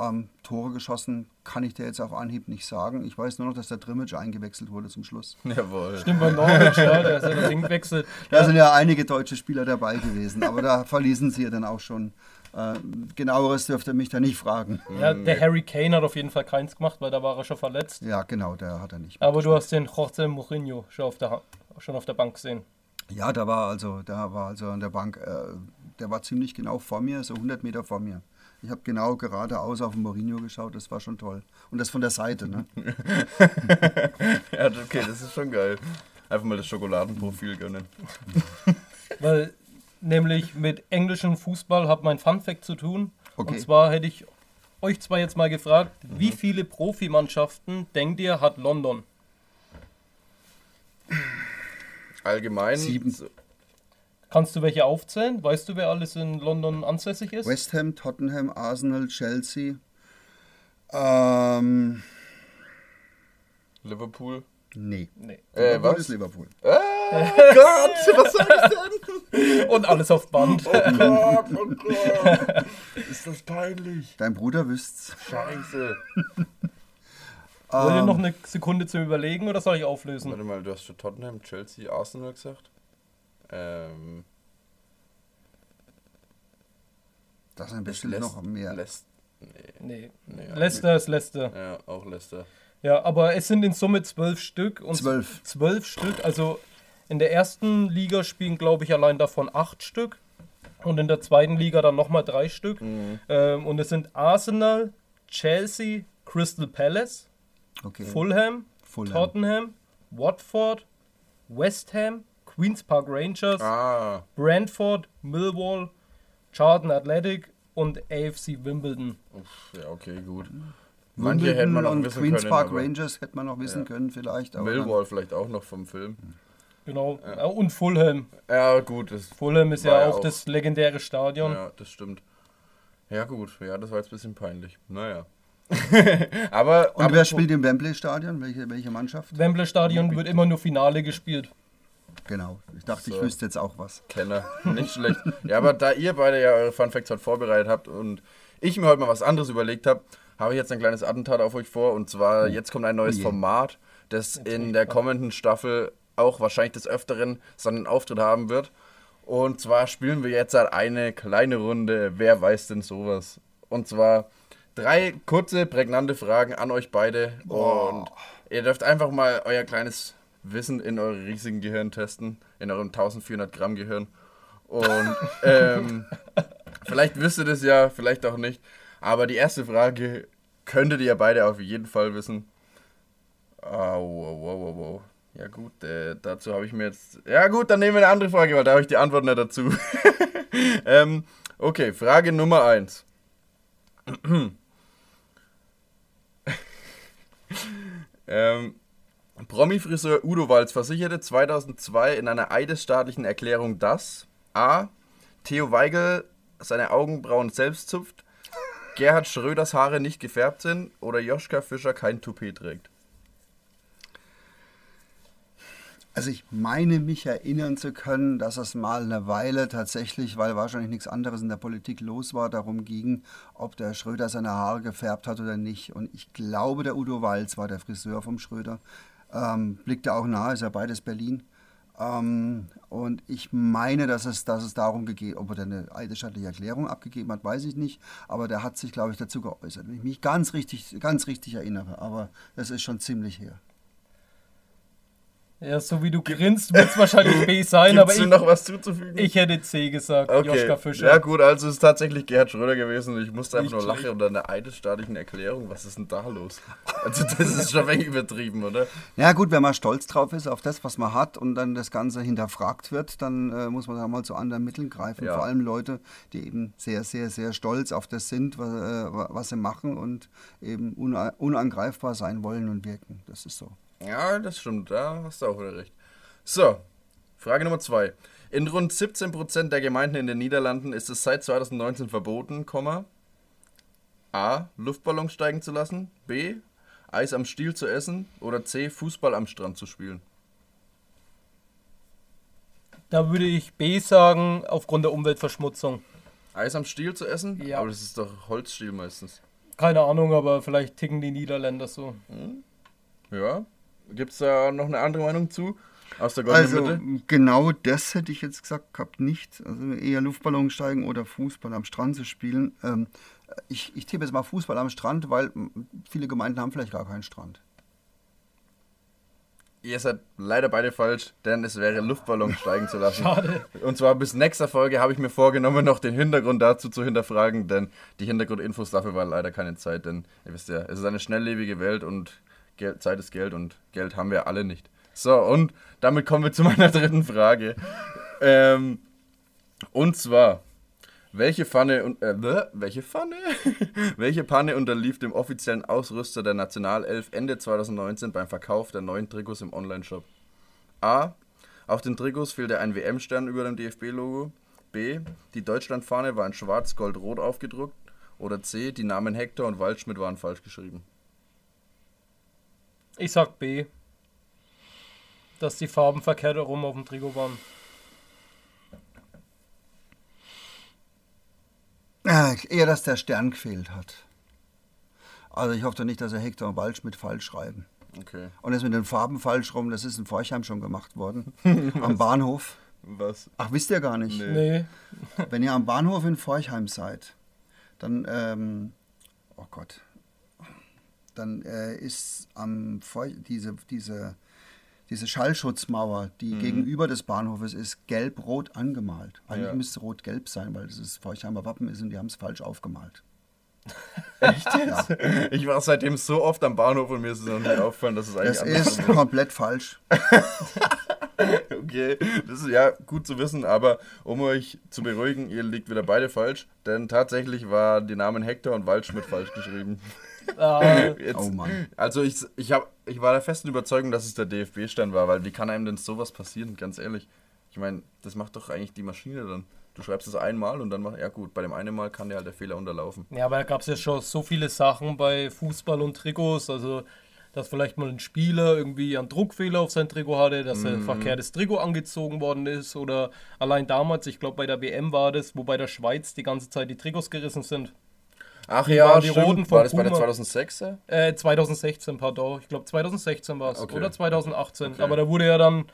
Ähm, Tore geschossen kann ich dir jetzt auf Anhieb nicht sagen. Ich weiß nur noch, dass der Trimmage eingewechselt wurde zum Schluss. Jawohl. Stimmt bei Norwich, ja, der ist ja das Ding gewechselt. Da sind ja einige deutsche Spieler dabei gewesen, aber da verließen sie ja dann auch schon. Äh, genaueres dürft ihr mich da nicht fragen. Ja, der Harry Kane hat auf jeden Fall keins gemacht, weil da war er schon verletzt. Ja, genau, der hat er nicht. Aber du hast den José Mourinho schon auf der, schon auf der Bank gesehen. Ja, da war also, da war also an der Bank, äh, der war ziemlich genau vor mir, so 100 Meter vor mir. Ich habe genau geradeaus auf den Mourinho geschaut, das war schon toll. Und das von der Seite, ne? Ja, okay, das ist schon geil. Einfach mal das Schokoladenprofil gönnen. Weil nämlich mit englischem Fußball hat mein Funfact zu tun. Okay. Und zwar hätte ich euch zwar jetzt mal gefragt, wie viele Profimannschaften denkt ihr hat London? Allgemein. Sieben. so- Kannst du welche aufzählen? Weißt du, wer alles in London ansässig ist? West Ham, Tottenham, Arsenal, Chelsea. Ähm, Liverpool. nee. Nee. Äh, Liverpool was? ist Liverpool. Ah, Gott, was sag ich denn? Und alles auf Band. Oh Gott, oh Gott. Ist das peinlich. Dein Bruder wüsst's. Scheiße. Wollt ihr Ähm, noch eine Sekunde zum Überlegen oder soll ich auflösen? Warte mal, du hast schon Tottenham, Chelsea, Arsenal gesagt. Ähm, Das ist bestimmt Leicester- noch mehr. Leicester- Nee. Nee, nee, Leicester ist Leicester. Ja, auch Leicester. Ja, aber es sind in Summe zwölf Stück. Und Zwölf. Zwölf Stück. Also in der ersten Liga spielen, glaube ich, allein davon acht Stück. Und in der zweiten Liga dann nochmal drei Stück. Mhm. Ähm, und es sind Arsenal, Chelsea, Crystal Palace, Okay. Fulham, Fulham. Tottenham, Watford, West Ham, Queen's Park Rangers, Ah, Brentford, Millwall, Charlton Athletic und AFC Wimbledon. uff, ja, okay, gut. Manche hätte Wimbledon man noch und wissen Queen's können. Park Rangers hätte man noch wissen Ja. können, vielleicht. Millwall vielleicht auch noch vom Film. Genau. Ja, Und Fulham. Ja, gut, das, Fulham ist ja auch, auch- das legendäre Stadion. ja, das stimmt. Ja, gut, ja, das war jetzt ein bisschen peinlich. Naja. aber, Und aber wer spielt im Wembley-Stadion? Welche, welche Mannschaft? Wembley Stadion wird immer nur Finale gespielt. genau. Ich dachte, ich So. wüsste jetzt auch was. Kenner. Nicht schlecht. Ja, aber da ihr beide ja eure Fun Facts heute vorbereitet habt und ich mir heute mal was anderes überlegt habe, habe ich jetzt ein kleines Attentat auf euch vor. Und zwar, jetzt kommt ein neues Oh. Format, das in ich der kommenden Staffel auch wahrscheinlich des Öfteren seinen Auftritt haben wird. Und zwar spielen wir jetzt halt eine kleine Runde. Wer weiß denn sowas? Und zwar drei kurze, prägnante Fragen an euch beide. Und ihr dürft einfach mal euer kleines Wissen in eure riesigen Gehirn testen. In eurem 1400 Gramm Gehirn. Und ähm, vielleicht wisst ihr das ja, vielleicht auch nicht. Aber die erste Frage könntet ihr beide auf jeden Fall wissen. Ah, wow, wow, wow, wow. Ja gut, äh, dazu habe ich mir jetzt... Ja gut, dann nehmen wir eine andere Frage, weil da habe ich die Antwort nicht dazu. ähm, okay, Frage Nummer 1. ähm, Promi-Friseur Udo Walz versicherte 2002 in einer eidesstaatlichen Erklärung, dass A. Theo Weigel seine Augenbrauen selbst zupft, Gerhard Schröders Haare nicht gefärbt sind oder Joschka Fischer kein Toupet trägt. Also ich meine mich erinnern zu können, dass es mal eine Weile tatsächlich, weil wahrscheinlich nichts anderes in der Politik los war, darum ging, ob der Schröder seine Haare gefärbt hat oder nicht. Und ich glaube, der Udo Walz war der Friseur vom Schröder. Ähm, blickte auch nahe, ist ja beides Berlin. Ähm, und ich meine, dass es, dass es darum gegeben, ob er eine eidesstattliche Erklärung abgegeben hat, weiß ich nicht. Aber der hat sich, glaube ich, dazu geäußert, wenn ich mich ganz richtig, ganz richtig erinnere. Aber das ist schon ziemlich her. Ja, so wie du grinst, wird es wahrscheinlich B sein, aber Gibt's ich, dir noch was zuzufügen? ich hätte C gesagt, Okay. Joschka Fischer. Ja gut, also es ist tatsächlich Gerhard Schröder gewesen. Ich musste einfach Nicht nur lachen unter einer eidesstaatlichen Erklärung. Was ist denn da los? Also das ist schon wenig übertrieben, oder? Ja gut, wenn man stolz drauf ist auf das, was man hat und dann das Ganze hinterfragt wird, dann äh, muss man da mal zu anderen Mitteln greifen. Ja. Vor allem Leute, die eben sehr, sehr, sehr stolz auf das sind, was, äh, wa- was sie machen und eben una- unangreifbar sein wollen und wirken. Das ist so. Ja, das stimmt. Da hast du auch wieder recht. So, Frage Nummer zwei. In rund 17% der Gemeinden in den Niederlanden ist es seit 2019 verboten, A. Luftballons steigen zu lassen, B. Eis am Stiel zu essen oder C. Fußball am Strand zu spielen. Da würde ich B sagen, aufgrund der Umweltverschmutzung. Eis am Stiel zu essen? Ja. Aber das ist doch Holzstiel meistens. Keine Ahnung, aber vielleicht ticken die Niederländer so. Ja. Gibt es da noch eine andere Meinung zu? Aus der goldenen Also Mitte? genau das hätte ich jetzt gesagt gehabt, nicht. Also eher Luftballon steigen oder Fußball am Strand zu spielen. Ähm, ich, ich tippe jetzt mal Fußball am Strand, weil viele Gemeinden haben vielleicht gar keinen Strand. Ihr seid leider beide falsch, denn es wäre Luftballon steigen zu lassen. Schade. Und zwar bis nächster Folge habe ich mir vorgenommen, noch den Hintergrund dazu zu hinterfragen, denn die Hintergrundinfos dafür war leider keine Zeit, denn ihr wisst ja, es ist eine schnelllebige Welt und Geld, Zeit ist Geld und Geld haben wir alle nicht. So, und damit kommen wir zu meiner dritten Frage. Ähm, und zwar, welche Pfanne äh, welche Pfanne? welche Panne unterlief dem offiziellen Ausrüster der Nationalelf Ende 2019 beim Verkauf der neuen Trikots im Onlineshop? A. Auf den Trikots fehlte ein WM-Stern über dem DFB-Logo. B. Die Deutschlandfahne war in schwarz, gold, rot aufgedruckt. Oder C. Die Namen Hector und Waldschmidt waren falsch geschrieben. Ich sag B. Dass die Farben verkehrt herum auf dem Trikot waren. Äh, eher, dass der Stern gefehlt hat. Also ich hoffe doch nicht, dass er Hector und Waldschmidt falsch schreiben. Okay. Und das mit den Farben falsch rum, das ist in Forchheim schon gemacht worden. am Bahnhof. Was? Ach, wisst ihr gar nicht. Nee. Nee. Wenn ihr am Bahnhof in Forchheim seid, dann, ähm, oh Gott, dann äh, ist am Forch diese, diese, diese Schallschutzmauer, die gegenüber des Bahnhofes ist, gelb-rot angemalt. Eigentlich Ja. müsste rot-gelb sein, weil das das Forchheimer Wappen ist und die haben es falsch aufgemalt. Echt jetzt? Ich war seitdem so oft am Bahnhof und mir ist es noch nicht aufgefallen, dass es eigentlich Das anders ist komplett falsch. Okay, das ist ja gut zu wissen, aber um euch zu beruhigen, ihr liegt wieder beide falsch, denn tatsächlich waren die Namen Hector und Waldschmidt falsch geschrieben. Ah, Jetzt, Oh Mann. Also ich, ich, hab, ich war der festen Überzeugung, dass es der DFB-Stern war, weil wie kann einem denn sowas passieren, ganz ehrlich? Ich meine, das macht doch eigentlich die Maschine dann. Du schreibst es einmal und dann mach, ja gut, bei dem einen Mal kann dir halt der Fehler unterlaufen. ja, aber da gab es ja schon so viele Sachen bei Fußball und Trikots. Also dass vielleicht mal ein Spieler irgendwie einen Druckfehler auf sein Trikot hatte, dass Mhm. ein verkehrtes Trikot angezogen worden ist oder allein damals, ich glaube bei der WM war das, wo bei der Schweiz die ganze Zeit die Trikots gerissen sind. Ach ja, die stimmt. Roten von War das bei der Puma. 2006er? Äh, 2016, pardon. Ich glaube 2016 war es. Okay. Oder 2018. Okay. Aber da wurde ja dann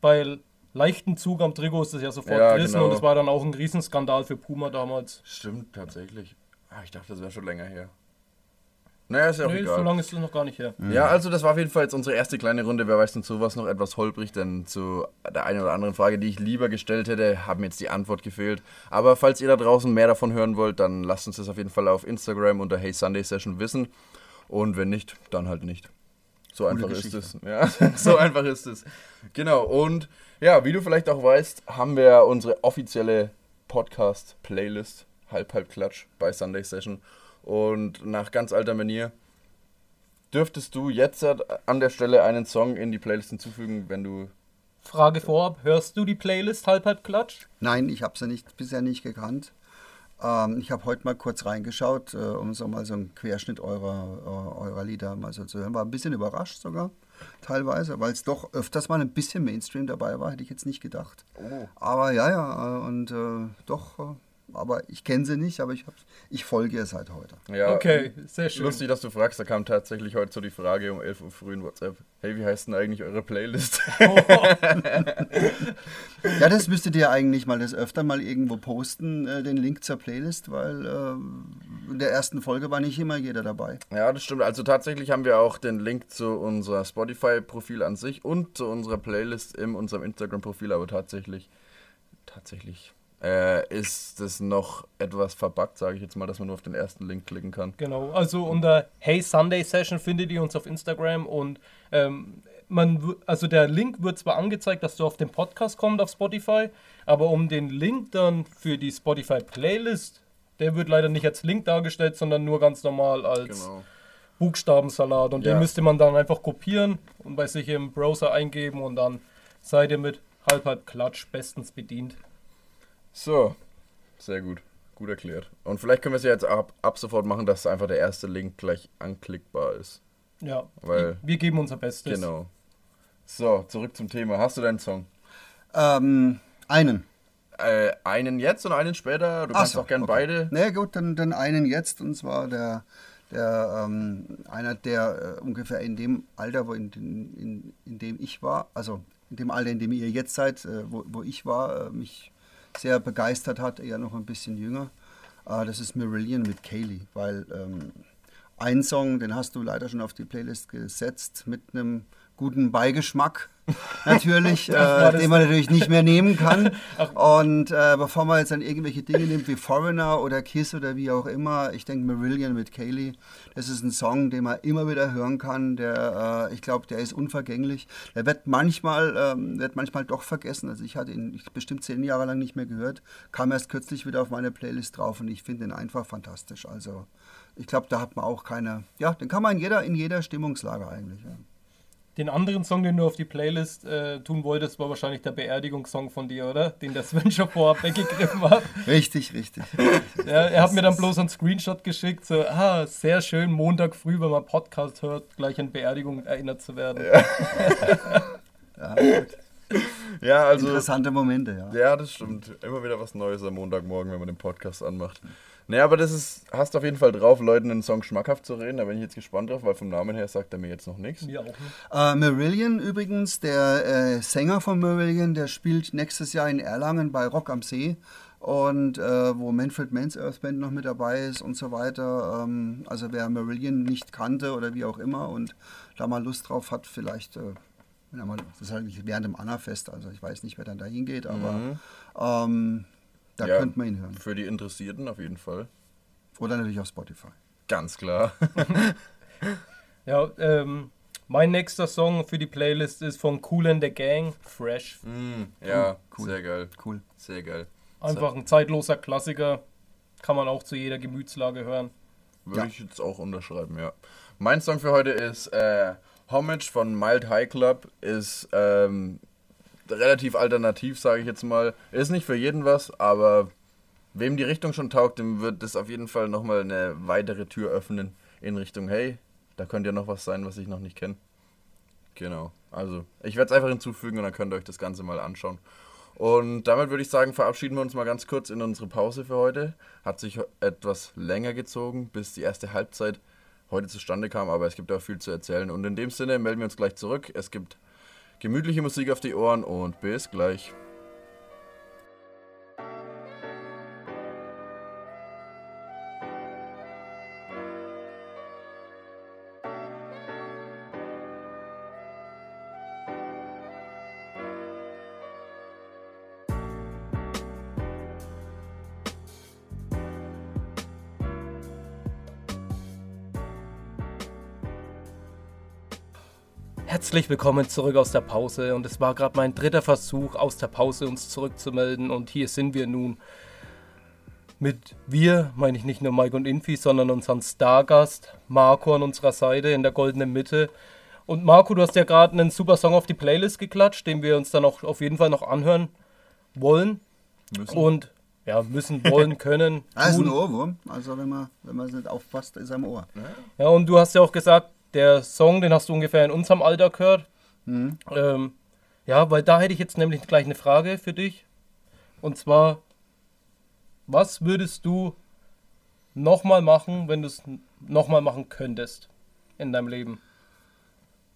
bei leichten Zug am Trikot ist das ja sofort Ja, gerissen genau. und es war dann auch ein Riesenskandal für Puma damals. Stimmt, tatsächlich. Ah, ich dachte, das wäre schon länger her. Naja, ist ja auch Nee, egal. so lange ist es noch gar nicht her. Ja, also das war auf jeden Fall jetzt unsere erste kleine Runde. Wer weiß denn sowas noch etwas holprig, denn zu der einen oder anderen Frage, die ich lieber gestellt hätte, haben jetzt die Antwort gefehlt. Aber falls ihr da draußen mehr davon hören wollt, dann lasst uns das auf jeden Fall auf Instagram unter Hey Sunday Session wissen. Und wenn nicht, dann halt nicht. So einfach ist Geschichte. es. Ja, so einfach ist es. Genau. Und ja, wie du vielleicht auch weißt, haben wir unsere offizielle Podcast-Playlist Halb Halb Klatsch bei Sunday Session. Und nach ganz alter Manier dürftest du jetzt an der Stelle einen Song in die Playlist hinzufügen, wenn du. Frage vorab, hörst du die Playlist halb halb klatsch? Nein, ich habe sie nicht, bisher nicht gekannt. Ähm, ich habe heute mal kurz reingeschaut, äh, um so mal so einen Querschnitt eurer, äh, eurer Lieder mal so zu hören. War ein bisschen überrascht sogar, teilweise, weil es doch öfters mal ein bisschen Mainstream dabei war, hätte ich jetzt nicht gedacht. Oh. Aber ja, ja, äh, und äh, doch, äh, aber ich kenne sie nicht, aber ich, ich folge ihr seit heute. Ja, Okay, sehr schön. Lustig, dass du fragst, da kam tatsächlich heute so die Frage um 11 Uhr früh in WhatsApp. Hey, wie heißt denn eigentlich eure Playlist? Ja, das müsstet ihr eigentlich mal das öfter mal irgendwo posten, äh, den Link zur Playlist, weil äh, in der ersten Folge war nicht immer jeder dabei. ja, das stimmt. Also tatsächlich haben wir auch den Link zu unser Spotify-Profil an sich und zu unserer Playlist in unserem Instagram-Profil, aber tatsächlich, tatsächlich äh, ist es noch etwas verbuggt, sage ich jetzt mal, dass man nur auf den ersten Link klicken kann. Genau, also unter Hey Sunday Session findet ihr uns auf Instagram und ähm, man, also der Link wird zwar angezeigt, dass du auf den Podcast kommst auf Spotify, aber um den Link dann für die Spotify Playlist, der wird leider nicht als Link dargestellt, sondern nur ganz normal als Genau. Buchstabensalat und Ja. den müsste man dann einfach kopieren und bei sich im Browser eingeben und dann seid ihr mit halb halb Klatsch bestens bedient. So, sehr gut. Gut erklärt. Und vielleicht können wir es ja jetzt ab, ab sofort machen, dass einfach der erste Link gleich anklickbar ist. Ja, Weil- wir geben unser Bestes. Genau. So, zurück zum Thema. Hast du deinen Song? Ähm, einen. Äh, einen jetzt und einen später? Du Ach kannst so, auch gern okay. beide. Na nee, gut, dann, dann einen jetzt und zwar der, der ähm, einer, der äh, ungefähr in dem Alter, wo in, in, in, in dem ich war, also in dem Alter, in dem ihr jetzt seid, äh, wo, wo ich war, äh, mich sehr begeistert hat, eher noch ein bisschen jünger. Äh, das ist Marillion mit Kaylee, weil ähm, ein Song, den hast du leider schon auf die Playlist gesetzt, mit einem guten Beigeschmack natürlich, äh, den man natürlich nicht mehr nehmen kann. Und äh, bevor man jetzt dann irgendwelche Dinge nimmt wie Foreigner oder Kiss oder wie auch immer, ich denke Marillion mit Kaylee, das ist ein Song, den man immer wieder hören kann. Der, äh, ich glaube, der ist unvergänglich. Der wird manchmal, ähm, wird manchmal doch vergessen. Also ich hatte ihn bestimmt zehn Jahre lang nicht mehr gehört, kam erst kürzlich wieder auf meine Playlist drauf und ich finde ihn einfach fantastisch. Also ich glaube, da hat man auch keine, ja, den kann man in jeder, in jeder Stimmungslage eigentlich. Ja. Den anderen Song, den du auf die Playlist äh, tun wolltest, war wahrscheinlich der Beerdigungssong von dir, oder? Den der Sven schon vorab weggegriffen hat. Richtig, richtig. Ja, er hat mir dann bloß einen Screenshot geschickt, so, ah, sehr schön, Montag früh, wenn man Podcast hört, gleich an Beerdigung erinnert zu werden. Ja, gut. Ja, also. Interessante Momente, ja. Ja, das stimmt. Immer wieder was Neues am Montagmorgen, wenn man den Podcast anmacht. Naja, aber das ist, hast auf jeden Fall drauf, Leuten einen Song schmackhaft zu reden. Da bin ich jetzt gespannt drauf, weil vom Namen her sagt er mir jetzt noch nichts. Mir auch nicht. Äh, Marillion übrigens, der äh, Sänger von Marillion, der spielt nächstes Jahr in Erlangen bei Rock am See. Und äh, wo Manfred Mann's Earth Band noch mit dabei ist und so weiter. Ähm, also wer Marillion nicht kannte oder wie auch immer und da mal Lust drauf hat, vielleicht, äh, wenn er mal, das ist halt während dem Anna-Fest, also ich weiß nicht, wer dann da hingeht, aber ähm, da Ja. könnte man ihn hören. Für die Interessierten auf jeden Fall. Oder natürlich auf Spotify. Ganz klar. Ja, ähm, mein nächster Song für die Playlist ist von Cool and the Gang, Fresh. Mm, ja, Cool. sehr geil. Cool. Sehr geil. Einfach ein zeitloser Klassiker, kann man auch zu jeder Gemütslage hören. Würde Ja. ich jetzt auch unterschreiben, ja. Mein Song für heute ist äh, Homage von Mild High Club. Ist ähm, relativ alternativ, sage ich jetzt mal. Ist nicht für jeden was, aber wem die Richtung schon taugt, dem wird das auf jeden Fall nochmal eine weitere Tür öffnen in Richtung, hey, Da könnte ja noch was sein, was ich noch nicht kenne. Genau. Also, ich werde es einfach hinzufügen und dann könnt ihr euch das Ganze mal anschauen. Und damit würde ich sagen, verabschieden wir uns mal ganz kurz in unsere Pause für heute. Hat sich etwas länger gezogen, bis die erste Halbzeit heute zustande kam, aber es gibt auch viel zu erzählen. Und in dem Sinne melden wir uns gleich zurück. Es gibt gemütliche Musik auf die Ohren und bis gleich. Herzlich willkommen zurück aus der Pause und es war gerade mein dritter Versuch aus der Pause uns zurückzumelden und hier sind wir nun. Mit wir meine ich nicht nur Mike und Infi, sondern unseren Stargast Marco an unserer Seite in der goldenen Mitte. Und Marco, du hast ja gerade einen super Song auf die Playlist geklatscht, den wir uns dann auch auf jeden Fall noch anhören wollen. Müssen. Und ja, müssen, wollen, können. Das ist ein Ohrwurm. Also wenn man, wenn man nicht aufpasst, ist er im Ohr. Ja, und du hast ja auch gesagt, der Song, den hast du ungefähr in unserem Alter gehört. Mhm. Ähm, ja, weil da hätte ich jetzt nämlich gleich eine Frage für dich. Und zwar, was würdest du nochmal machen, wenn du es nochmal machen könntest in deinem Leben?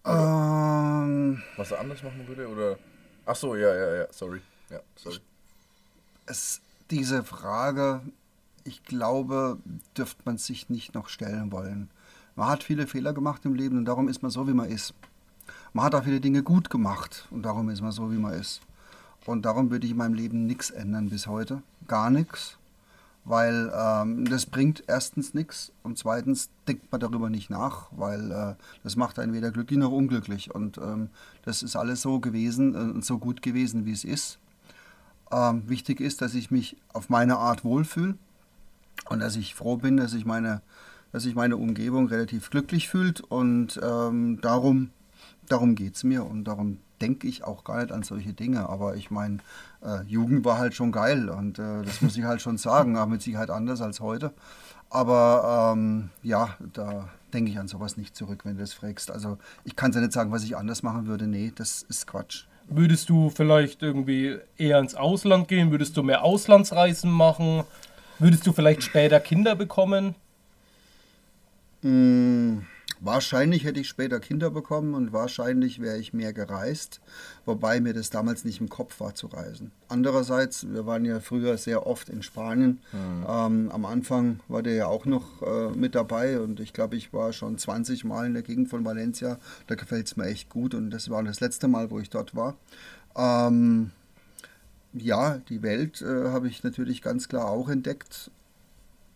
Ähm, was er anders machen würde? Oder. Ach so, ja, ja, ja, sorry. Ja, sorry. Es, diese Frage, ich glaube, dürfte man sich nicht noch stellen wollen. Man hat viele Fehler gemacht im Leben und darum ist man so, wie man ist. Man hat auch viele Dinge gut gemacht und darum ist man so, wie man ist. Und darum würde ich in meinem Leben nichts ändern bis heute. Gar nichts. Weil ähm, das bringt erstens nichts und zweitens denkt man darüber nicht nach, weil äh, das macht einen weder glücklich noch unglücklich. Und ähm, das ist alles so gewesen äh, und so gut gewesen, wie es ist. Ähm, wichtig ist, dass ich mich auf meine Art wohlfühle und dass ich froh bin, dass ich meine dass sich meine Umgebung relativ glücklich fühlt und ähm, darum, darum geht es mir und darum denke ich auch gar nicht an solche Dinge. Aber ich meine, äh, Jugend war halt schon geil und äh, das muss ich halt schon sagen, aber mit Sicherheit anders als heute. Aber ähm, ja, da denke ich an sowas nicht zurück, wenn du das fragst. Also ich kann ja nicht sagen, was ich anders machen würde. Nee, das ist Quatsch. Würdest du vielleicht irgendwie eher ins Ausland gehen? Würdest du mehr Auslandsreisen machen? Würdest du vielleicht später Kinder bekommen? Hm, wahrscheinlich hätte ich später Kinder bekommen und wahrscheinlich wäre ich mehr gereist, wobei mir das damals nicht im Kopf war zu reisen. Andererseits, wir waren ja früher sehr oft in Spanien. Mhm. Ähm, am Anfang war der ja auch noch äh, mit dabei und ich glaube, ich war schon 20 Mal in der Gegend von Valencia. Da gefällt es mir echt gut und das war das letzte Mal, wo ich dort war. Ähm, ja, die Welt äh, habe ich natürlich ganz klar auch entdeckt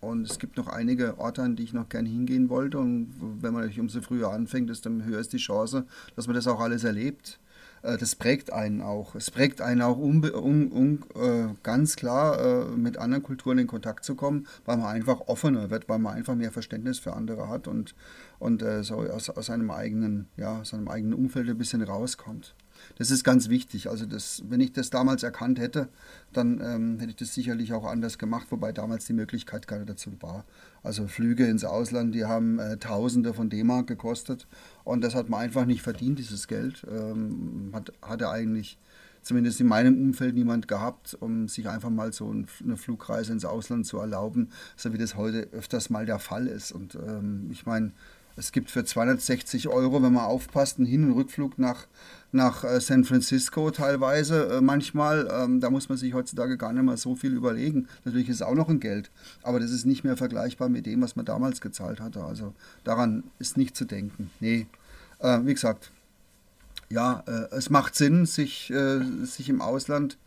und es gibt noch einige Orte, an die ich noch gerne hingehen wollte. Und wenn man natürlich umso früher anfängt, desto höher ist die Chance, dass man das auch alles erlebt. Äh, das prägt einen auch. Es prägt einen auch um, um, um äh, ganz klar äh, mit anderen Kulturen in Kontakt zu kommen, weil man einfach offener wird, weil man einfach mehr Verständnis für andere hat und, und so aus, aus, seinem eigenen, ja, aus seinem eigenen Umfeld ein bisschen rauskommt. Das ist ganz wichtig. Also das, wenn ich das damals erkannt hätte, dann ähm, hätte ich das sicherlich auch anders gemacht, wobei damals die Möglichkeit nicht dazu war. Also Flüge ins Ausland, die haben äh, Tausende von D-Mark gekostet und das hat man einfach nicht verdient, dieses Geld. Ähm, hat, hatte eigentlich zumindest in meinem Umfeld niemand gehabt, um sich einfach mal so eine Flugreise ins Ausland zu erlauben, so wie das heute öfters mal der Fall ist. Und ähm, ich meine, es gibt für 260 Euro, wenn man aufpasst, einen Hin- und Rückflug nach, nach äh, San Francisco teilweise äh, manchmal. Ähm, da muss man sich heutzutage gar nicht mehr so viel überlegen. Natürlich ist es auch noch ein Geld, aber das ist nicht mehr vergleichbar mit dem, was man damals gezahlt hatte. Also daran ist nicht zu denken. Nee, äh, wie gesagt, ja, äh, es macht Sinn, sich, äh, sich im Ausland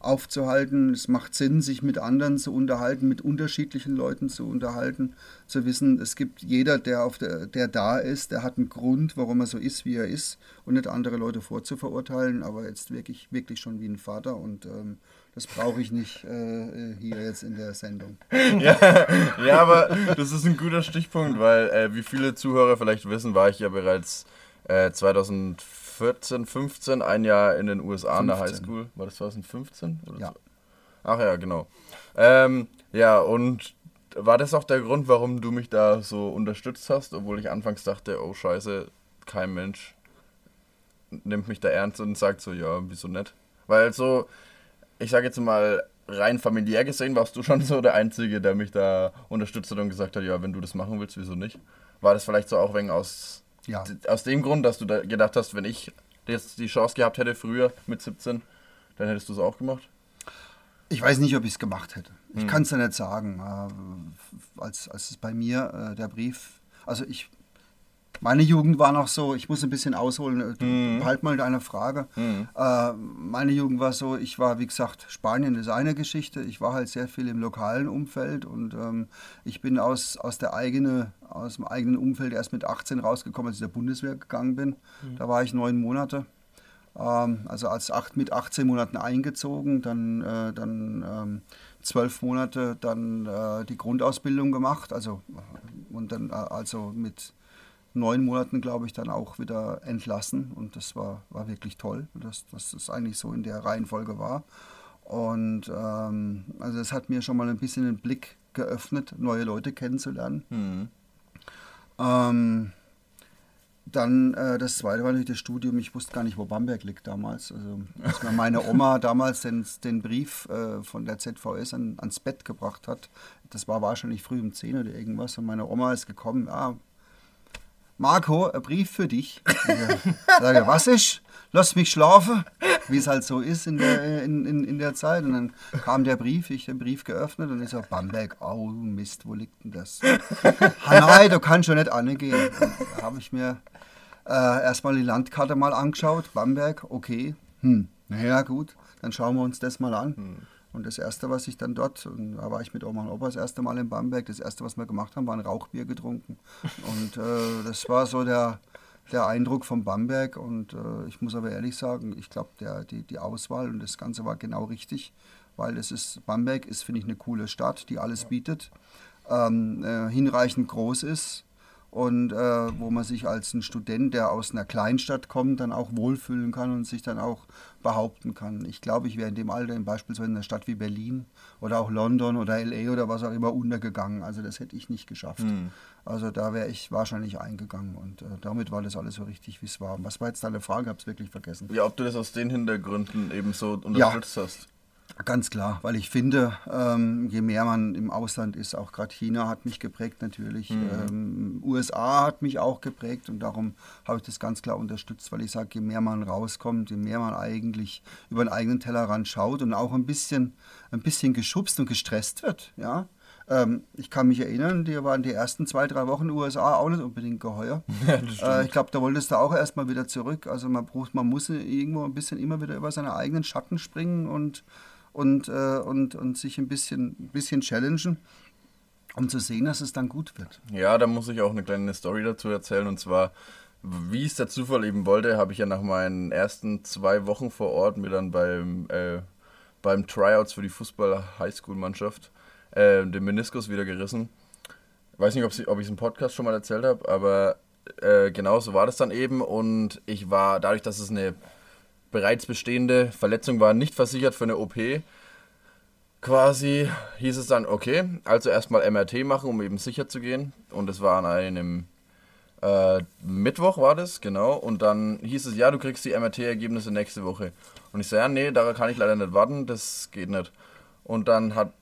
aufzuhalten. Es macht Sinn, sich mit anderen zu unterhalten, mit unterschiedlichen Leuten zu unterhalten, zu wissen, es gibt jeder, der, auf der, der da ist, der hat einen Grund, warum er so ist, wie er ist und nicht andere Leute vorzuverurteilen, aber jetzt wirklich, wirklich schon wie ein Vater und ähm, das brauche ich nicht äh, hier jetzt in der Sendung. Ja, ja, aber das ist ein guter Stichpunkt, weil äh, wie viele Zuhörer vielleicht wissen, war ich ja bereits äh, 2004 14, 15, ein Jahr in den USA 15. an der Highschool. War das 2015? ja. Ach ja, genau. Ähm, ja, und war das auch der Grund, warum du mich da so unterstützt hast, obwohl ich anfangs dachte, oh scheiße, kein Mensch nimmt mich da ernst und sagt so, ja, wieso nicht? Weil so, ich sage jetzt mal, rein familiär gesehen warst du schon so der Einzige, der mich da unterstützt hat und gesagt hat, ja, wenn du das machen willst, wieso nicht? War das vielleicht so auch wegen aus, Ja. aus dem Grund, dass du da gedacht hast, wenn ich jetzt die Chance gehabt hätte früher mit 17, dann hättest du es auch gemacht? Ich weiß nicht, ob ich es gemacht hätte. Ich kann es ja nicht sagen. Äh, als, als es bei mir äh, der Brief, also ich, meine Jugend war noch so, ich muss ein bisschen ausholen, mhm. halt mal deine Frage. Äh, meine Jugend war so, ich war, wie gesagt, Spanien ist eine Geschichte. Ich war halt sehr viel im lokalen Umfeld und ähm, ich bin aus, aus, der eigene, aus dem eigenen Umfeld erst mit 18 rausgekommen, als ich der Bundeswehr gegangen bin. Da war ich neun Monate. Ähm, also als acht, mit 18 Monaten eingezogen, dann, äh, dann ähm, zwölf Monate dann äh, die Grundausbildung gemacht, also und dann äh, also mit neun Monaten, glaube ich, dann auch wieder entlassen und das war, war wirklich toll, dass, dass das eigentlich so in der Reihenfolge war. Und ähm, also es hat mir schon mal ein bisschen den Blick geöffnet, neue Leute kennenzulernen. Mhm. Ähm, dann äh, das zweite war natürlich das Studium. Ich wusste gar nicht, wo Bamberg liegt damals. Also, als mir meine Oma damals den, den Brief äh, von der ZVS an, ans Bett gebracht hat, das war wahrscheinlich früh um 10 oder irgendwas. Und meine Oma ist gekommen, ah, Marco, ein Brief für dich. Ich sage, was ist? Lass mich schlafen, wie es halt so ist in der, in, in, in der Zeit. Und dann kam der Brief, ich den Brief geöffnet und ich so, Bamberg, au Mist, wo liegt denn das? ah, nein, du kannst schon nicht angehen. Da habe ich mir äh, erstmal die Landkarte mal angeschaut, Bamberg, okay, hm, naja gut, dann schauen wir uns das mal an. Und das Erste, was ich dann dort, da war ich mit Oma und Opa das erste Mal in Bamberg, das Erste, was wir gemacht haben, war ein Rauchbier getrunken. Und äh, das war so der, der Eindruck von Bamberg. Und äh, ich muss aber ehrlich sagen, ich glaube, die, die Auswahl und das Ganze war genau richtig, weil es ist, Bamberg ist, finde ich, eine coole Stadt, die alles bietet, ähm, äh, hinreichend groß ist und äh, wo man sich als ein Student, der aus einer Kleinstadt kommt, dann auch wohlfühlen kann und sich dann auch behaupten kann. Ich glaube, ich wäre in dem Alter in beispielsweise in einer Stadt wie Berlin oder auch London oder LA oder was auch immer untergegangen. Also das hätte ich nicht geschafft. Also da wäre ich wahrscheinlich eingegangen und äh, damit war das alles so richtig, wie es war. Was war jetzt deine Frage? Habe es wirklich vergessen. Ja, ob du das aus den Hintergründen eben so unterstützt hast. Ganz klar, weil ich finde, ähm, je mehr man im Ausland ist, auch gerade China hat mich geprägt natürlich, ähm, USA hat mich auch geprägt und darum habe ich das ganz klar unterstützt, weil ich sage, je mehr man rauskommt, je mehr man eigentlich über den eigenen Tellerrand schaut und auch ein bisschen, ein bisschen geschubst und gestresst wird, ja. Ähm, ich kann mich erinnern, die waren die ersten zwei, drei Wochen in den USA auch nicht unbedingt geheuer. äh, ich glaube, da wolltest du auch erstmal wieder zurück. Also man braucht, man muss irgendwo ein bisschen immer wieder über seine eigenen Schatten springen und und, äh, und, und sich ein bisschen, ein bisschen challengen, um zu sehen, dass es dann gut wird. Ja, da muss ich auch eine kleine Story dazu erzählen. Und zwar, wie es der Zufall eben wollte, habe ich ja nach meinen ersten zwei Wochen vor Ort mir dann beim, äh, beim Tryouts für die Fußball-Highschool-Mannschaft äh, den Meniskus wieder gerissen. Weiß nicht, ob ich es im Podcast schon mal erzählt habe, aber äh, genau so war das dann eben. Und ich war, dadurch, dass es eine bereits bestehende Verletzung war, nicht versichert für eine OP, quasi hieß es dann, okay, also erstmal MRT machen, um eben sicher zu gehen. Und es war an einem äh, Mittwoch war das, genau. Und dann hieß es, ja, du kriegst die MRT-Ergebnisse nächste Woche. Und ich so, ja, nee, daran kann ich leider nicht warten, das geht nicht. Und dann hat,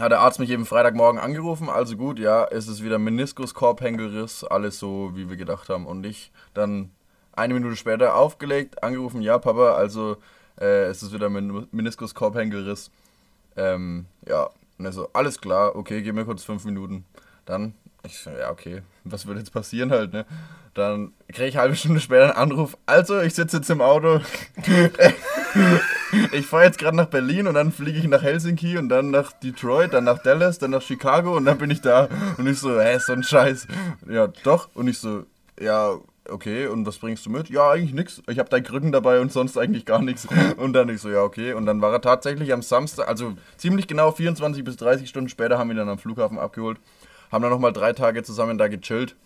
hat der Arzt mich eben Freitagmorgen angerufen, also gut, ja, es ist wieder Meniskus, Korbhängelriss, alles so, wie wir gedacht haben. Und ich dann eine Minute später aufgelegt, angerufen, ja, Papa, also äh, es ist wieder Men Meniskus, Korbhängelriss. Ähm, ja, und er so, alles klar, okay, gib mir kurz fünf Minuten. Dann, ich so, ja, okay, was wird jetzt passieren halt, ne? Dann kriege ich halbe Stunde später einen Anruf. Also, ich sitze jetzt im Auto. ich fahre jetzt gerade nach Berlin und dann fliege ich nach Helsinki und dann nach Detroit, dann nach Dallas, dann nach Chicago und dann bin ich da. Und ich so, hä, so ein Scheiß. Ja, doch. Und ich so, ja, okay, und was bringst du mit? Ja, eigentlich nichts. Ich habe dein Krücken dabei und sonst eigentlich gar nichts. Und dann ich so, ja, okay. Und dann war er tatsächlich am Samstag, also ziemlich genau 24 bis 30 Stunden später haben wir ihn dann am Flughafen abgeholt. Haben dann nochmal drei Tage zusammen da gechillt.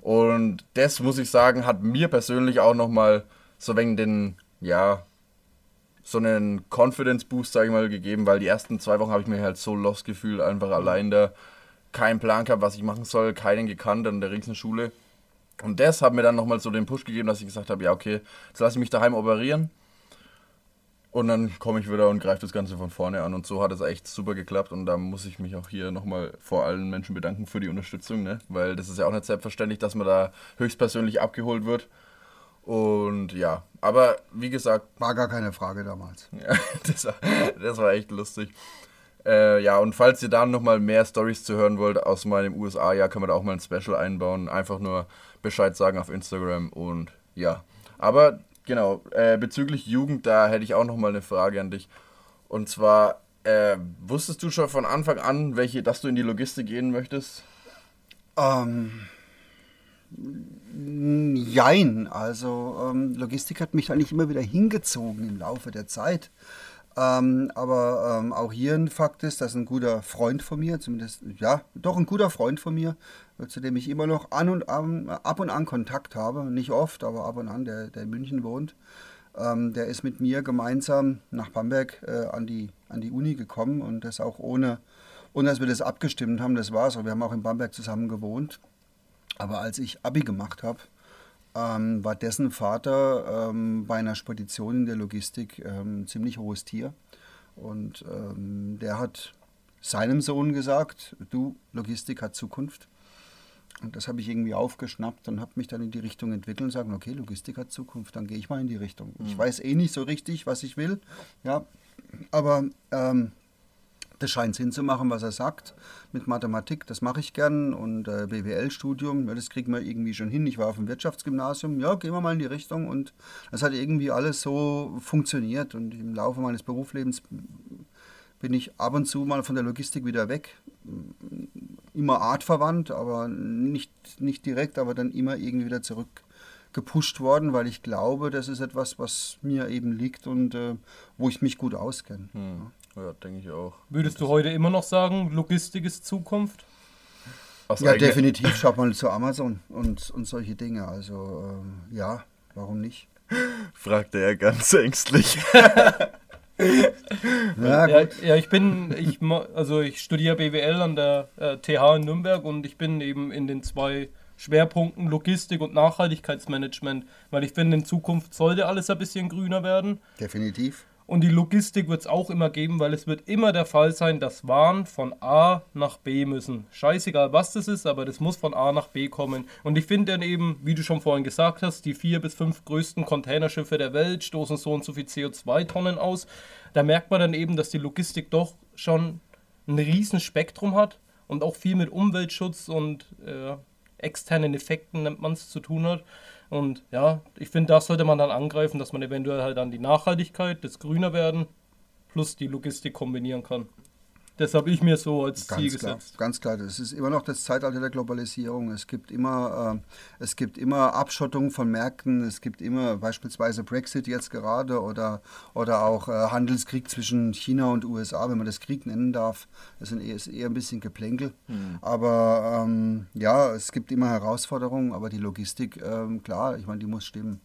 Und das, muss ich sagen, hat mir persönlich auch nochmal so wegen den, ja, so einen Confidence Boost, sage ich mal, gegeben, weil die ersten zwei Wochen habe ich mir halt so lost gefühlt, einfach allein da, keinen Plan gehabt, was ich machen soll, keinen gekannt an der Schule. Und das hat mir dann nochmal so den Push gegeben, dass ich gesagt habe, ja okay, jetzt lasse ich mich daheim operieren und dann komme ich wieder und greife das Ganze von vorne an. Und so hat es echt super geklappt. Und da muss ich mich auch hier nochmal vor allen Menschen bedanken für die Unterstützung, ne? weil das ist ja auch nicht selbstverständlich, dass man da höchstpersönlich abgeholt wird. Und ja, aber wie gesagt. War gar keine Frage damals. Ja, das, war, das war echt lustig. Äh, ja, und falls ihr dann nochmal mehr Stories zu hören wollt aus meinem USA-Jahr, können wir da auch mal ein Special einbauen. Einfach nur Bescheid sagen auf Instagram und ja. Aber genau, äh, bezüglich Jugend, da hätte ich auch nochmal eine Frage an dich. Und zwar, äh, wusstest du schon von Anfang an, welche, dass du in die Logistik gehen möchtest? Ähm. Jein, also ähm, Logistik hat mich eigentlich immer wieder hingezogen im Laufe der Zeit. Ähm, aber ähm, auch hier ein Fakt ist, dass ein guter Freund von mir, zumindest, ja, doch ein guter Freund von mir, zu dem ich immer noch an und an, ab und an Kontakt habe, nicht oft, aber ab und an, der, der in München wohnt, ähm, der ist mit mir gemeinsam nach Bamberg äh, an, die, an die Uni gekommen und das auch ohne, ohne dass wir das abgestimmt haben, das war so. Wir haben auch in Bamberg zusammen gewohnt. Aber als ich Abi gemacht habe, ähm, war dessen Vater ähm, bei einer Spedition in der Logistik ähm, ein ziemlich hohes Tier. Und ähm, der hat seinem Sohn gesagt, du, Logistik hat Zukunft. Und das habe ich irgendwie aufgeschnappt und habe mich dann in die Richtung entwickelt und sagen, okay, Logistik hat Zukunft, dann gehe ich mal in die Richtung. Mhm. Ich weiß eh nicht so richtig, was ich will, ja, aber ähm, das scheint Sinn zu machen, was er sagt mit Mathematik. Das mache ich gern und äh, BWL-Studium, ja, das kriegen wir irgendwie schon hin. Ich war auf dem Wirtschaftsgymnasium, ja, gehen wir mal in die Richtung und das hat irgendwie alles so funktioniert und im Laufe meines Berufslebens bin ich ab und zu mal von der Logistik wieder weg. Immer artverwandt, aber nicht, nicht direkt, aber dann immer irgendwie wieder zurück gepusht worden, weil ich glaube, das ist etwas, was mir eben liegt und äh, wo ich mich gut auskenne. Hm. Ja, denke ich auch. Würdest du heute immer noch sagen, Logistik ist Zukunft? Aus ja, definitiv. Schaut mal zu Amazon und, und solche Dinge. Also äh, ja, warum nicht? Fragte er ganz ängstlich. ja, ja, ja, ich bin, ich, also ich studiere BWL an der äh, TH in Nürnberg und ich bin eben in den zwei Schwerpunkten Logistik und Nachhaltigkeitsmanagement, weil ich finde, in Zukunft sollte alles ein bisschen grüner werden. Definitiv. Und die Logistik wird es auch immer geben, weil es wird immer der Fall sein, dass Waren von A nach B müssen. Scheißegal, was das ist, aber das muss von A nach B kommen. Und ich finde dann eben, wie du schon vorhin gesagt hast, die vier bis fünf größten Containerschiffe der Welt stoßen so und so viel CO2-Tonnen aus. Da merkt man dann eben, dass die Logistik doch schon ein riesen Spektrum hat und auch viel mit Umweltschutz und äh, externen Effekten, nennt man es, zu tun hat. Und ja, ich finde, das sollte man dann angreifen, dass man eventuell halt dann die Nachhaltigkeit, das Grüner werden plus die Logistik kombinieren kann. Das habe ich mir so als ganz Ziel klar, gesetzt. Ganz klar, das ist immer noch das Zeitalter der Globalisierung. Es gibt immer, äh, es gibt immer Abschottung von Märkten. Es gibt immer beispielsweise Brexit jetzt gerade oder, oder auch äh, Handelskrieg zwischen China und USA, wenn man das Krieg nennen darf. Das ist eher ein bisschen Geplänkel. Hm. Aber ähm, ja, es gibt immer Herausforderungen. Aber die Logistik, ähm, klar, ich meine, die muss stimmen.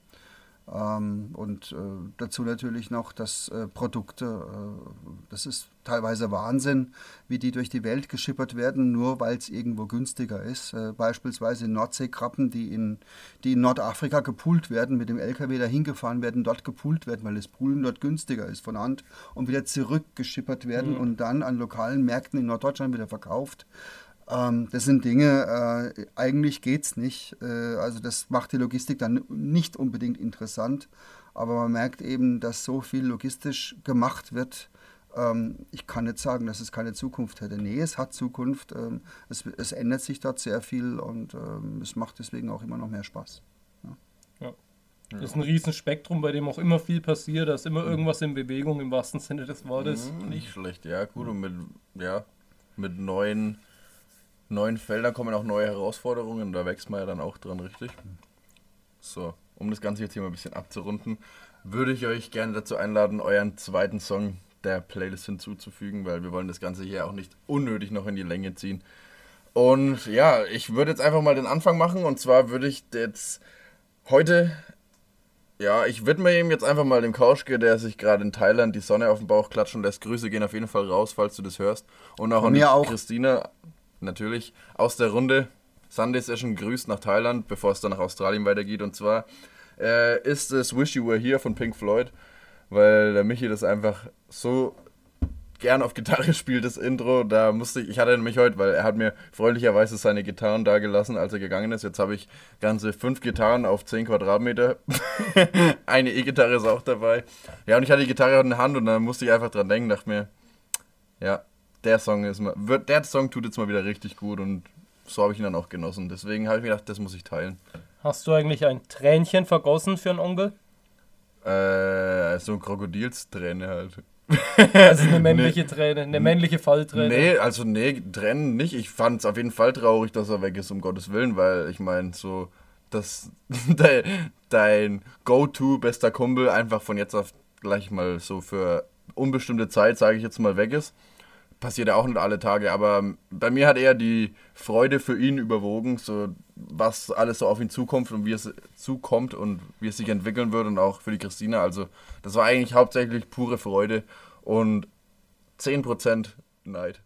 Ähm, und äh, dazu natürlich noch, dass äh, Produkte, äh, das ist teilweise Wahnsinn, wie die durch die Welt geschippert werden, nur weil es irgendwo günstiger ist. Beispielsweise Nordseekrabben, die in, die in Nordafrika gepult werden, mit dem LKW dahin gefahren werden, dort gepult werden, weil das Poolen dort günstiger ist von Hand und wieder zurückgeschippert werden mhm. und dann an lokalen Märkten in Norddeutschland wieder verkauft. Ähm, das sind Dinge, äh, eigentlich geht es nicht. Äh, also das macht die Logistik dann nicht unbedingt interessant. Aber man merkt eben, dass so viel logistisch gemacht wird. Ähm, ich kann nicht sagen, dass es keine Zukunft hätte. Nee, es hat Zukunft. Ähm, es, es, ändert sich dort sehr viel und ähm, es macht deswegen auch immer noch mehr Spaß. Ja. ja. Das ist ein Riesenspektrum, bei dem auch immer viel passiert. Da ist immer irgendwas in Bewegung im wahrsten Sinne des Wortes. Mhm, nicht schlecht, ja, gut. Und mit, ja, mit neuen neuen Feldern kommen auch neue Herausforderungen, da wächst man ja dann auch dran, richtig? So, um das ganze Thema ein bisschen abzurunden, würde ich euch gerne dazu einladen, euren zweiten Song der Playlist hinzuzufügen, weil wir wollen das Ganze hier auch nicht unnötig noch in die Länge ziehen. Und ja, ich würde jetzt einfach mal den Anfang machen und zwar würde ich jetzt heute Ja, ich widme ihm jetzt einfach mal dem Kauschke, der sich gerade in Thailand die Sonne auf den Bauch klatschen lässt. Grüße gehen auf jeden Fall raus, falls du das hörst. Und auch Von an mir auch. Christina, natürlich, aus der Runde. Sunday Session grüßt nach Thailand, bevor es dann nach Australien weitergeht. Und zwar äh, ist es Wish You Were Here von Pink Floyd, weil der Michi das einfach so gern auf Gitarre spielt, das Intro. Da musste ich, ich hatte nämlich heute, weil er hat mir freundlicherweise seine Gitarren da gelassen, als er gegangen ist. Jetzt habe ich ganze fünf Gitarren auf 10 Quadratmeter. Eine E-Gitarre ist auch dabei. Ja, und ich hatte die Gitarre in der Hand und dann musste ich einfach dran denken, dachte mir, ja, der Song ist mal, wird, der Song tut jetzt mal wieder richtig gut und so habe ich ihn dann auch genossen. Deswegen habe ich mir gedacht, das muss ich teilen. Hast du eigentlich ein Tränchen vergossen für einen Onkel? Äh, so ein Krokodilsträne halt. Also eine männliche Träne, eine männliche Fallträne. Nee, also nee, trennen nicht. Ich fand es auf jeden Fall traurig, dass er weg ist, um Gottes Willen, weil ich meine, so, dass de, dein Go-To bester Kumpel einfach von jetzt auf gleich mal so für unbestimmte Zeit, sage ich jetzt mal, weg ist. Passiert ja auch nicht alle Tage, aber bei mir hat eher die Freude für ihn überwogen, so was alles so auf ihn zukommt und wie es zukommt und wie es sich entwickeln wird und auch für die Christina. Also das war eigentlich hauptsächlich pure Freude und 10% Neid.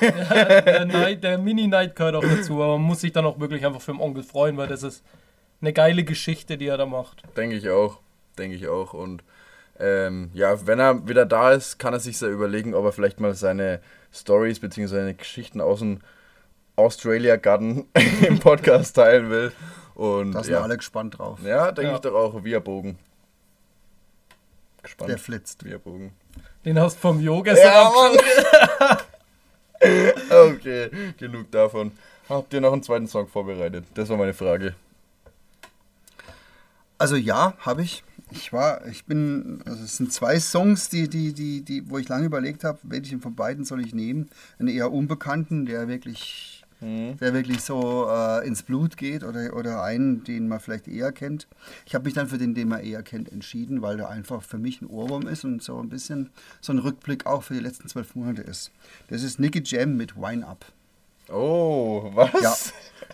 der, Neid, der Mini-Night gehört auch dazu, aber man muss sich dann auch wirklich einfach für den Onkel freuen, weil das ist eine geile Geschichte, die er da macht. Denke ich auch. Denke ich auch. Und ähm, ja, wenn er wieder da ist, kann er sich sehr überlegen, ob er vielleicht mal seine Stories bzw. seine Geschichten aus dem Australia Garden im Podcast teilen will. Und Da sind ja, alle gespannt drauf. ja denke Ja. ich doch auch. Via Bogen. Gespannt. Der flitzt. Via Bogen. Den hast du vom gestern Ja. Mann! okay, genug davon. Habt ihr noch einen zweiten Song vorbereitet? Das war meine Frage. Also ja, habe ich. Ich war, ich bin, also es sind zwei Songs, die, die, die, die, wo ich lange überlegt habe, welchen von beiden soll ich nehmen. Einen eher unbekannten, der wirklich, der wirklich so äh, ins Blut geht, oder, oder einen, den man vielleicht eher kennt. Ich habe mich dann für den, den man eher kennt, entschieden, weil der einfach für mich ein Ohrwurm ist und so ein bisschen so ein Rückblick auch für die letzten zwölf Monate ist. Das ist Nicky Jam mit Wine Up. Oh, was? Ja,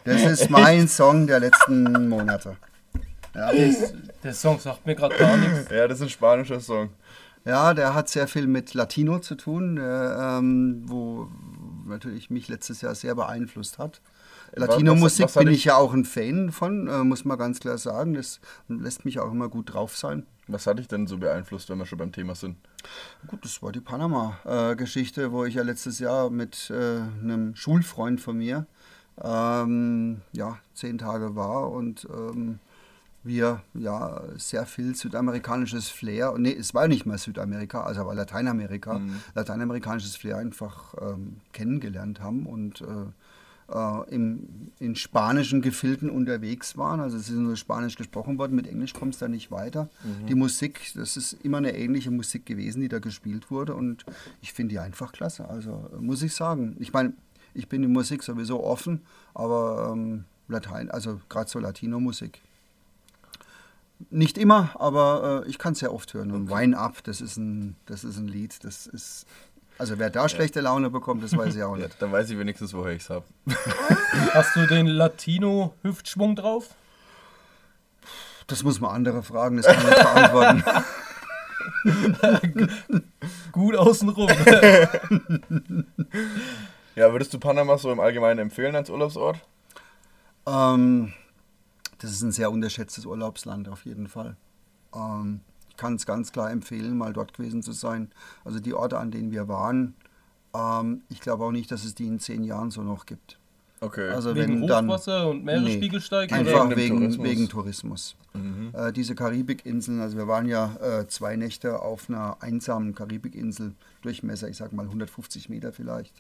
das ist mein Song der letzten Monate. Ja. Der Song sagt mir gerade gar nichts. Ja, das ist ein spanischer Song. Ja, der hat sehr viel mit Latino zu tun, ähm, wo natürlich mich letztes Jahr sehr beeinflusst hat. Latino-Musik bin ich ja auch ein Fan von, äh, muss man ganz klar sagen. Das lässt mich auch immer gut drauf sein. Was hat dich denn so beeinflusst, wenn wir schon beim Thema sind? Gut, das war die Panama-Geschichte, wo ich ja letztes Jahr mit äh, einem Schulfreund von mir ähm, ja, zehn Tage war und ähm, wir ja sehr viel südamerikanisches Flair, nee, es war nicht mal Südamerika, also war Lateinamerika, lateinamerikanisches Flair einfach ähm, kennengelernt haben und äh, äh, im, in spanischen Gefilden unterwegs waren. Also es ist nur Spanisch gesprochen worden, mit Englisch kommt es da nicht weiter. Die Musik, das ist immer eine ähnliche Musik gewesen, die da gespielt wurde und ich finde die einfach klasse. Also äh, muss ich sagen. Ich meine, ich bin in Musik sowieso offen, aber ähm, Latein, also gerade so Latino-Musik. Nicht immer, aber äh, ich kann es sehr oft hören. Und Wine Up, das ist ein, das ist ein Lied, das ist. Also wer da schlechte Laune bekommt, das weiß ich auch Ja, nicht. dann weiß ich wenigstens, woher ich es habe. Hast du den Latino-Hüftschwung drauf? Das muss man andere fragen, das kann ich nicht beantworten. Gut außenrum. Ja, würdest du Panama so im Allgemeinen empfehlen als Urlaubsort? ähm, das ist ein sehr unterschätztes Urlaubsland auf jeden Fall. Ähm, ich kann es ganz klar empfehlen, mal dort gewesen zu sein. Also die Orte, an denen wir waren, ähm, ich glaube auch nicht, dass es die in zehn Jahren so noch gibt. Okay. Also Wegen wenn dann Hochwasser und Meeresspiegelsteigen? Einfach Wegen Tourismus. wegen Tourismus. Äh, diese Karibikinseln, also wir waren ja äh, zwei Nächte auf einer einsamen Karibikinsel, Durchmesser, ich sag mal 150 Meter vielleicht.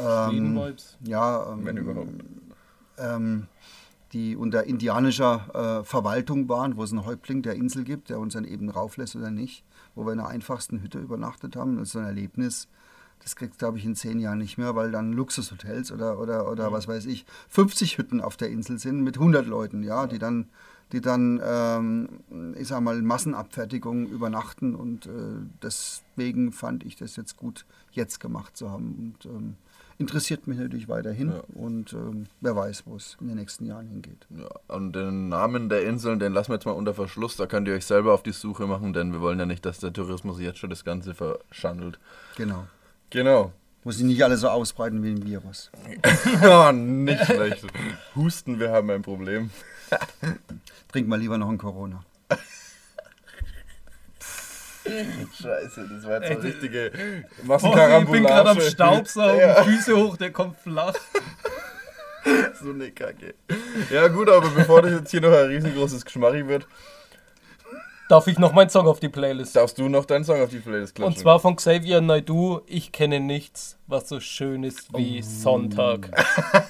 Ähm, ja, ähm, Wenn überhaupt. ähm, die unter indianischer äh, Verwaltung waren, wo es einen Häuptling der Insel gibt, der uns dann eben rauflässt oder nicht, wo wir in der einfachsten Hütte übernachtet haben. Das ist so ein Erlebnis, das kriegst glaube ich in zehn Jahren nicht mehr, weil dann Luxushotels oder, oder, oder was weiß ich, 50 Hütten auf der Insel sind mit 100 Leuten, ja, die dann, die dann ähm, ich sag mal, Massenabfertigung übernachten und äh, deswegen fand ich das jetzt gut, jetzt gemacht zu haben. Und ähm, interessiert mich natürlich weiterhin Ja. und ähm, wer weiß, wo es in den nächsten Jahren hingeht. Ja, und den Namen der Inseln, den lassen wir jetzt mal unter Verschluss. Da könnt ihr euch selber auf die Suche machen, denn wir wollen ja nicht, dass der Tourismus jetzt schon das Ganze verschandelt. Genau. Genau. Muss sich nicht alle so ausbreiten wie ein Virus. oh, nicht schlecht. Husten, wir haben ein Problem. Trink mal lieber noch ein Corona. Scheiße, das war jetzt Ey, eine richtige Oh, ich Massenkarambolage. bin gerade am Staubsaugen, Ja. Füße hoch, der kommt flach. So eine Kacke. Ja gut, aber bevor das jetzt hier noch ein riesengroßes Geschmarri wird, Darf ich noch meinen Song auf die Playlist? darfst du noch deinen Song auf die Playlist klatschen. Und zwar von Xavier Naidoo, Ich kenne nichts, was so schön ist wie Sonntag.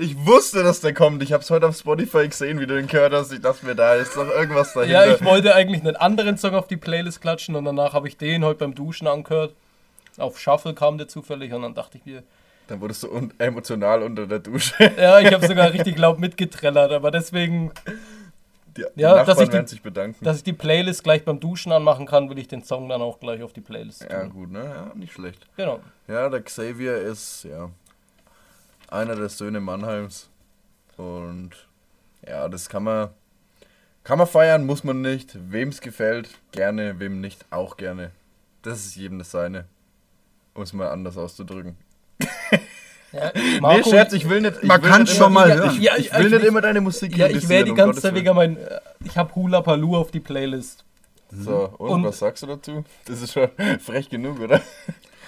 Ich wusste, dass der kommt. Ich hab's heute auf Spotify gesehen, wie du den gehört hast. Ich dachte mir, da ist doch irgendwas dahinter. Ja, ich wollte eigentlich einen anderen Song auf die Playlist klatschen und danach habe ich den heute beim Duschen angehört. Auf Shuffle kam der zufällig und dann dachte ich mir, Dann wurdest du un emotional unter der Dusche. ja, ich habe sogar richtig laut mitgetrellert, aber deswegen, Die, die Ja, Nachbarn dass ich die- werden sich bedanken. dass ich die Playlist gleich beim Duschen anmachen kann, will ich den Song dann auch gleich auf die Playlist ja, tun. gut, ne? Ja, nicht schlecht. Genau. Ja, der Xavier ist, ja, einer der Söhne Mannheims. Und ja, das kann man, kann man feiern, muss man nicht. Wem es gefällt, gerne, wem nicht, auch gerne. Das ist jedem das Seine. Um es mal anders auszudrücken. Ja, nee, Scherz, ich will nicht. Ich Man will kann nicht schon immer, mal ich, hören. Ich, Ja, ich ich- will ich- nicht immer deine Musik Ja, ich werde die ganze Zeit wegen mein. äh, Ich habe Hula Paloo auf die Playlist. So, und, Und- was sagst du dazu? Das ist schon frech genug, oder?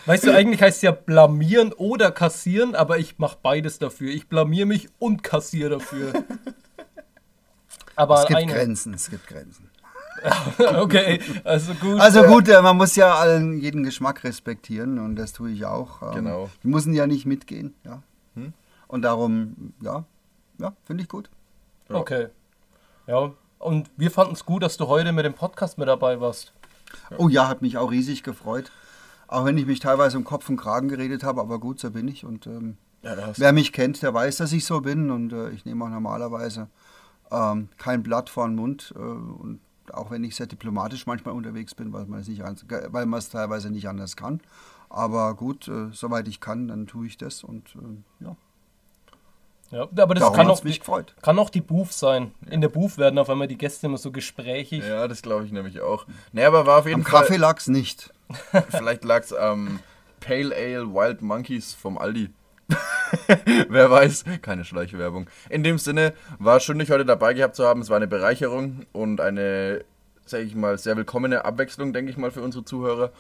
Weißt du, eigentlich heißt es ja blamieren oder kassieren, aber ich mache beides dafür. Ich blamier mich und kassiere dafür. Aber Es gibt eine- Grenzen, es gibt Grenzen. okay, also gut. Also äh, gut, äh, man muss ja allen jeden Geschmack respektieren und das tue ich auch. Ähm, Genau. Die müssen ja nicht mitgehen, ja. Hm? Und darum, ja, ja, finde ich gut. Okay. Ja, und wir fanden es gut, dass du heute mit dem Podcast mit dabei warst. Oh ja, hat mich auch riesig gefreut. Auch wenn ich mich teilweise um Kopf und Kragen geredet habe, aber gut, so bin ich. Und ähm, Ja, wer mich kennt, der weiß, dass ich so bin. Und äh, ich nehme auch normalerweise ähm, kein Blatt vor den Mund. Äh, und auch wenn ich sehr diplomatisch manchmal unterwegs bin, weil man es nicht weil man es teilweise nicht anders kann. Aber gut, äh, soweit ich kann, dann tue ich das. Und äh, ja, Ja, aber das darum kann hat auch, es mich gefreut. kann auch die Booth sein. In der Booth werden auf einmal die Gäste immer so gesprächig. Ja, das glaube ich nämlich auch. Nee, aber war auf jeden Am Fall. Kaffee lag es nicht. Vielleicht lag es am Pale Ale Wild Monkeys vom Aldi. Wer weiß, keine Schleichwerbung. In dem Sinne, war schön, dich heute dabei gehabt zu haben. Es war eine Bereicherung und eine, sage ich mal, sehr willkommene Abwechslung, denke ich mal, für unsere Zuhörer.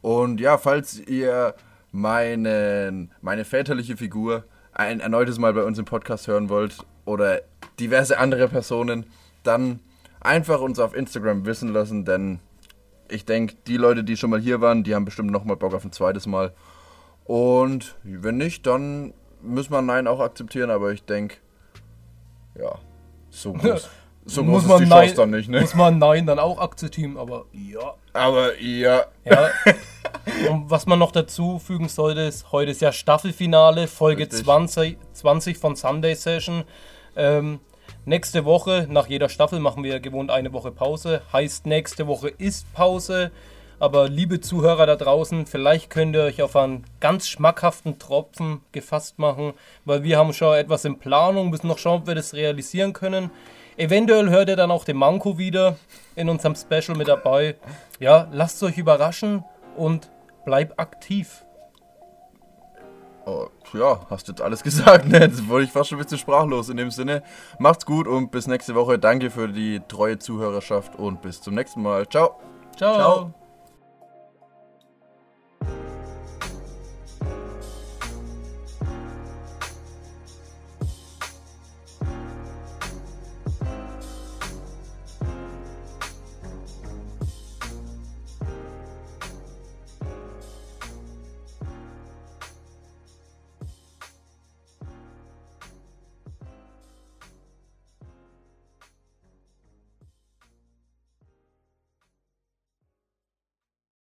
Und ja, falls ihr meinen, meine väterliche Figur ein erneutes Mal bei uns im Podcast hören wollt oder diverse andere Personen, dann einfach uns auf Instagram wissen lassen, denn ich denke, die Leute, die schon mal hier waren, die haben bestimmt noch mal Bock auf ein zweites Mal. Und wenn nicht, dann müssen wir Nein auch akzeptieren, aber ich denke, ja, so groß, so groß ist die Chance dann nicht, ne? muss man Nein dann auch akzeptieren, aber ja. Aber ja, Ja. Und was man noch dazu fügen sollte, ist, heute ist ja Staffelfinale, Folge Richtig. 20, 20 von Sunday Session. Ähm, nächste Woche, nach jeder Staffel machen wir ja gewohnt eine Woche Pause. Heißt, nächste Woche ist Pause. Aber liebe Zuhörer da draußen, vielleicht könnt ihr euch auf einen ganz schmackhaften Tropfen gefasst machen, weil wir haben schon etwas in Planung, müssen noch schauen, ob wir das realisieren können. Eventuell hört ihr dann auch den Manko wieder in unserem Special mit dabei. Ja, lasst euch überraschen und bleibt aktiv. oh, ja, hast jetzt alles gesagt, ne? Jetzt wurde ich fast schon ein bisschen sprachlos. In dem Sinne, macht's gut und bis nächste Woche. Danke für die treue Zuhörerschaft und bis zum nächsten Mal. Ciao. Ciao. Ciao.